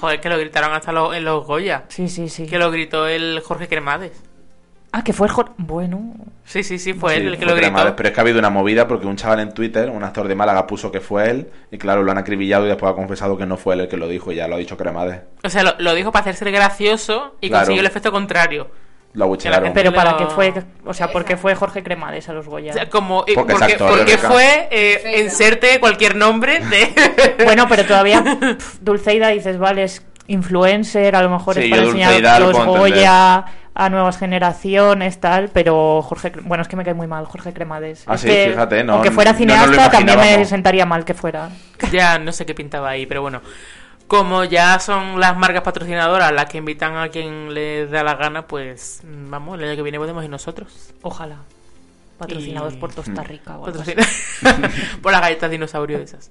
Joder, que lo gritaron hasta los, en los Goya. Sí, sí, sí. Que lo gritó el Jorge Cremades. Ah, que fue el... Jor- Bueno... Sí, sí, sí, fue él el que lo gritó. Cremades, pero es que ha habido una movida porque un chaval en Twitter, un actor de Málaga, puso que fue él y claro, lo han acribillado y después ha confesado que no fue él el que lo dijo y ya lo ha dicho Cremades. O sea, lo, lo dijo para hacerse el gracioso y Claro. consiguió el efecto contrario. Abuchearon. Pero para qué fue... O sea, ¿por qué fue Jorge Cremades a los Goya? O sea, como, eh, Porque porque, porque fue eh, inserte cualquier nombre de... Bueno, pero todavía Dulceida dices, vale, es influencer, a lo mejor Sí, es para enseñar lo los Goya a nuevas generaciones, tal, pero Jorge, bueno, es que me cae muy mal Jorge Cremades. Ah, Es sí, que, fíjate, no- Aunque fuera no cineasta, también me sentaría mal que fuera. ya no sé qué pintaba ahí, pero bueno. Como ya son las marcas patrocinadoras las que invitan a quien les da la gana, pues vamos, el año que viene podemos ir nosotros. Ojalá. Patrocinados Y- por Costa Rica o algo así. Patrocina- por las galletas dinosaurio esas.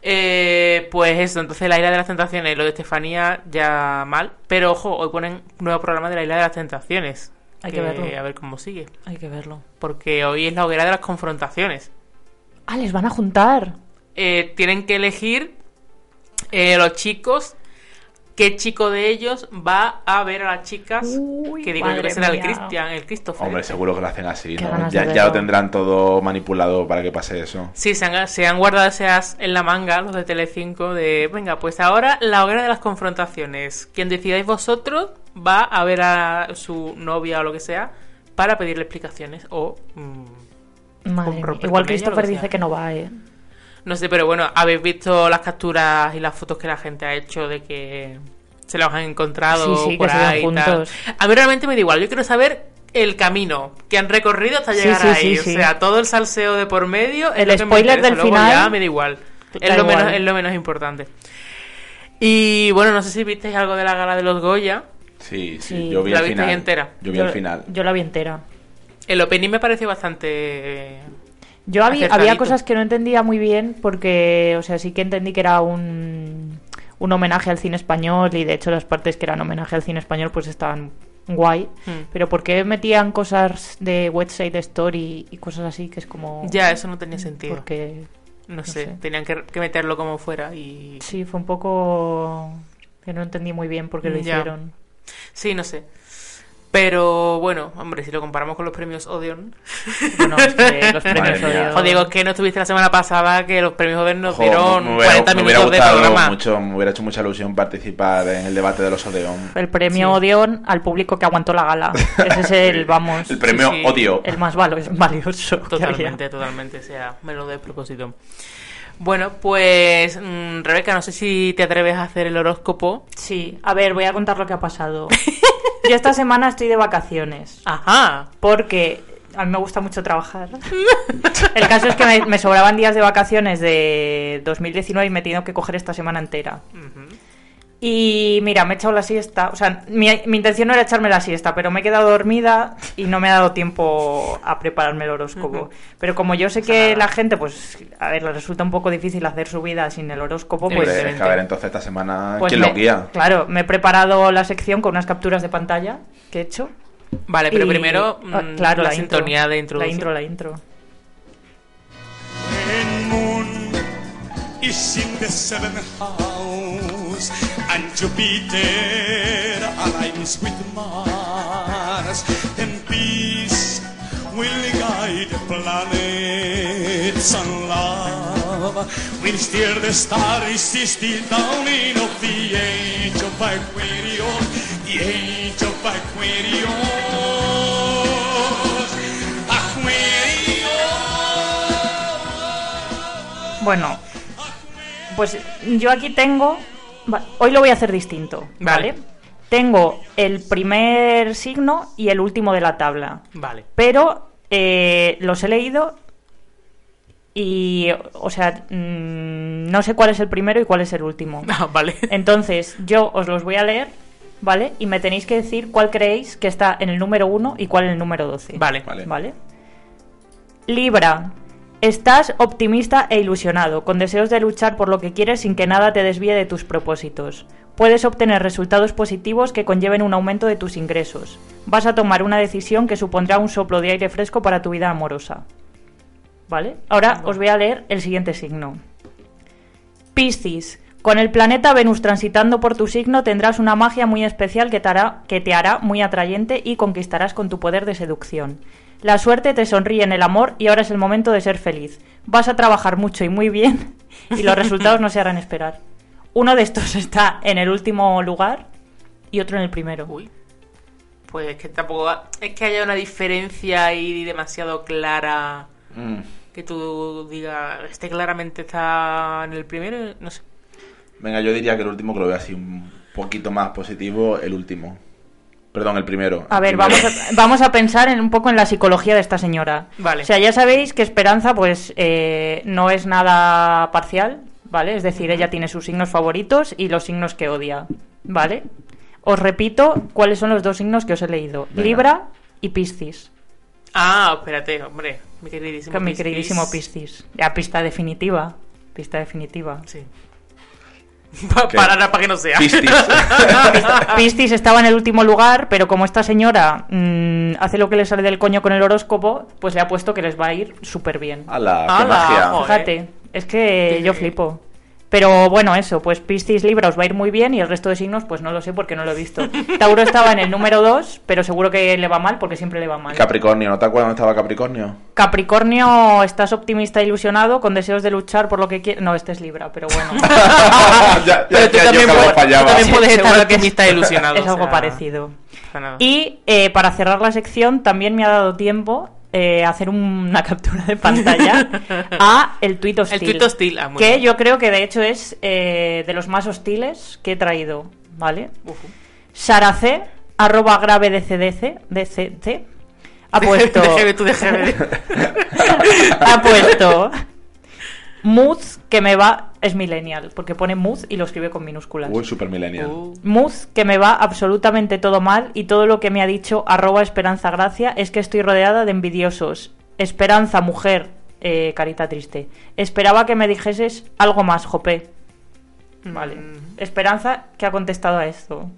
Eh, pues eso, entonces la isla de las tentaciones, lo de Estefanía ya mal, pero ojo, hoy ponen nuevo programa de la isla de las tentaciones. Hay que verlo. A ver cómo sigue. Hay que verlo. Porque hoy es la hoguera de las confrontaciones. Ah, les van a juntar. Eh, tienen que elegir eh, los chicos qué chico de ellos va a ver a las chicas que digo yo que será el mía. Cristian, el Christopher. Hombre, seguro que lo hacen así, ¿no? Ya, lo tendrán todo manipulado para que pase eso. Sí, se han, se han guardado ese as en la manga, los de Telecinco, de, venga, pues ahora la hoguera de las confrontaciones. Quien decidáis vosotros va a ver a su novia o lo que sea para pedirle explicaciones o... mm, Madre o mía. romper Igual ella, Christopher que dice que no va, eh. No sé, pero bueno, habéis visto las capturas y las fotos que la gente ha hecho de que se los han encontrado Sí, sí, que por se ven ahí y tal. A mí realmente me da igual, yo quiero saber el camino que han recorrido hasta llegar sí, ahí. sí, sí. O sea, todo el salseo de por medio. es El lo que me spoiler interesa, del luego final Ya me da igual. da Es lo, igual. menos, es lo menos importante. Y bueno, no sé si visteis algo de la gala de los Goya. Sí, sí, Sí. yo vi ¿La el visteis final. entera? Yo vi el final. Yo la vi entera. El opening me pareció bastante. Yo había, cosas que no entendía muy bien porque, o sea, sí que entendí que era un, un homenaje al cine español y de hecho las partes que eran homenaje al cine español pues estaban guay. Hmm. Pero ¿por qué metían cosas de West Side Story y cosas así que es como... Ya, eso no tenía sentido. Porque, No sé, tenían que, que meterlo como fuera y... sí, fue un poco... que no entendí muy bien por qué lo Ya. hicieron. Sí, no sé. Pero bueno, hombre, si lo comparamos con los premios Odeon. Bueno, es que los premios. Odeon- O digo, es que no estuviste la semana pasada que los premios Odeon nos dieron me hubiera, 40 me hubiera minutos de gustado programa. mucho, me hubiera hecho mucha ilusión participar en el debate de los Odeon. El premio Odeon al público que aguantó la gala. Ese es el, vamos... El premio Sí, sí. Odio. El más valo- valioso. Totalmente, totalmente. O sea, me lo doy a propósito. Bueno, pues mm, Rebeca, no sé si te atreves a hacer el horóscopo. Sí, a ver, voy a contar lo que ha pasado. Yo esta semana estoy de vacaciones. Ajá. Porque a mí me gusta mucho trabajar. El caso es que me, me sobraban días de vacaciones de 2019 y me he tenido que coger esta semana entera. Y mira, me he echado la siesta. O sea, mi, mi intención no era echarme la siesta, pero me he quedado dormida y no me ha dado tiempo a prepararme el horóscopo. Pero como yo sé que la gente, pues, a ver, le resulta un poco difícil hacer su vida sin el horóscopo, pues. Es que a ver, entonces esta semana, pues ¿quién me- lo guía? Claro, me he preparado la sección con unas capturas de pantalla que he hecho. Vale, pero Y- primero ah, mm, claro, la, la intro. sintonía de La introducción. intro, la intro. moon is in the and Jupiter aligns with Mars, and peace will guide planets and love will steer the stars still dawning of the age of Aquarius, the age of Aquarius. Bueno, pues yo aquí tengo. Hoy lo voy a hacer distinto, ¿vale? Vale. tengo el primer signo y el último de la tabla. Vale. Pero eh, los he leído y, o sea, mm, no sé cuál es el primero y cuál es el último. Ah, vale. Entonces, yo os los voy a leer, ¿vale? Y me tenéis que decir cuál creéis que está en el número 1 y cuál en el número 12. Vale. ¿Vale? Libra. Estás optimista e ilusionado, con deseos de luchar por lo que quieres sin que nada te desvíe de tus propósitos. Puedes obtener resultados positivos que conlleven un aumento de tus ingresos. Vas a tomar una decisión que supondrá un soplo de aire fresco para tu vida amorosa. ¿Vale? Ahora os voy a leer el siguiente signo. Piscis. Con el planeta Venus transitando por tu signo tendrás una magia muy especial que te, hará, que te hará muy atrayente y conquistarás con tu poder de seducción. La suerte te sonríe en el amor y ahora es el momento de ser feliz. Vas a trabajar mucho y muy bien y los resultados no se harán esperar. Uno de estos está en el último lugar y otro en el primero. Uy. Pues es que tampoco es que haya una diferencia ahí demasiado clara Mm. que tú digas, este claramente está en el primero, no sé. Venga, yo diría que el último que lo veo así un poquito más positivo, el último. Perdón, el primero. A ver, primero. vamos a, vamos a pensar en un poco en la psicología de esta señora. Vale. O sea, ya sabéis que Esperanza, pues, eh, no es nada parcial, ¿vale? Es decir, ella tiene sus signos favoritos y los signos que odia, ¿vale? Os repito cuáles son los dos signos que os he leído: Venga. Libra y Piscis. Ah, espérate, hombre, mi queridísimo Que mi queridísimo Piscis. Ya, pista definitiva. Pista definitiva. Sí. para, para que no sea. Piscis estaba en el último lugar, pero como esta señora mm, hace lo que le sale del coño con el horóscopo, pues le ha puesto que les va a ir súper bien. ¡Hala, qué ¡Hala! magia! Fíjate, es que yo flipo. Pero bueno, eso, pues Piscis Libra os va a ir muy bien y el resto de signos, pues no lo sé porque no lo he visto. Tauro estaba en el número 2, pero seguro que le va mal porque siempre le va mal. Capricornio, ¿no te acuerdas dónde estaba Capricornio? Capricornio, estás optimista e ilusionado, con deseos de luchar por lo que quieres. No, este es Libra, pero bueno. ya, Pero tú ya, también puedes- fallaba. tú también puedes estar optimista e ilusionado. Es o algo sea, parecido. Y eh, para cerrar la sección, también me ha dado tiempo eh, hacer una captura de pantalla a el tuit hostil. El tuit hostil, ah, muy que bien. yo creo que de hecho es eh, de los más hostiles que he traído, ¿vale? Saracé, arroba grave de CDC, DCC, ha puesto... Déjeme tú, déjeme. ha puesto... Muz que me va... Es millennial, porque pone Muz y lo escribe con minúsculas. Uy, super millennial. Muz, que me va absolutamente todo mal y todo lo que me ha dicho arroba Esperanza Gracia es que estoy rodeada de envidiosos. Esperanza, mujer, eh, carita triste. Esperaba que me dijeses algo más, Jope. Vale. Esperanza, ¿qué ha contestado a esto?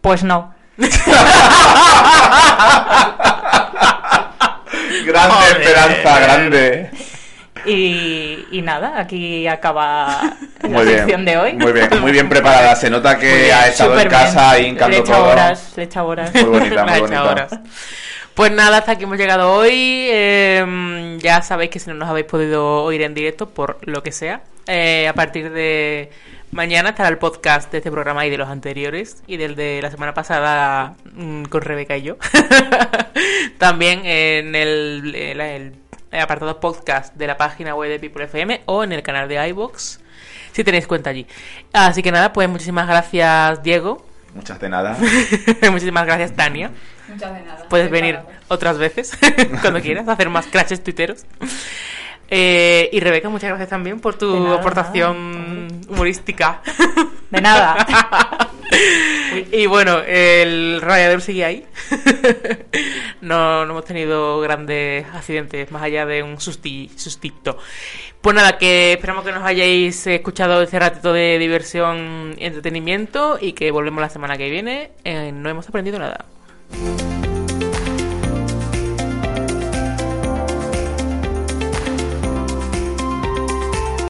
Pues no. Grande Joder. esperanza, grande. Y, y nada, aquí acaba la Muy bien. sección de hoy. Muy bien, muy bien preparada. Se nota que bien, ha estado en bien. casa ahí Le he todo. horas, le he horas. Muy bonita, muy bonita. horas. Pues nada, hasta aquí hemos llegado hoy. Eh, ya sabéis que si no nos habéis podido oír en directo, por lo que sea, eh, a partir de mañana estará el podcast de este programa y de los anteriores y del de la semana pasada mm, con Rebeca y yo. También en el, el- el apartado podcast de la página web de People FM o en el canal de iBox si tenéis cuenta allí. Así que nada, pues muchísimas gracias, Diego. Muchas de nada. muchísimas gracias, Tania. Muchas de nada. Puedes venir parada. otras veces, cuando quieras, a hacer más crashes tuiteros. Eh, y Rebeca, muchas gracias también por tu De nada, aportación humorística. De nada. y bueno, el radiador sigue ahí. no, no hemos tenido grandes accidentes, más allá de un susti, sustito. Pues nada, que esperamos que nos hayáis escuchado este ratito de diversión y entretenimiento y que volvemos la semana que viene. en No hemos aprendido nada.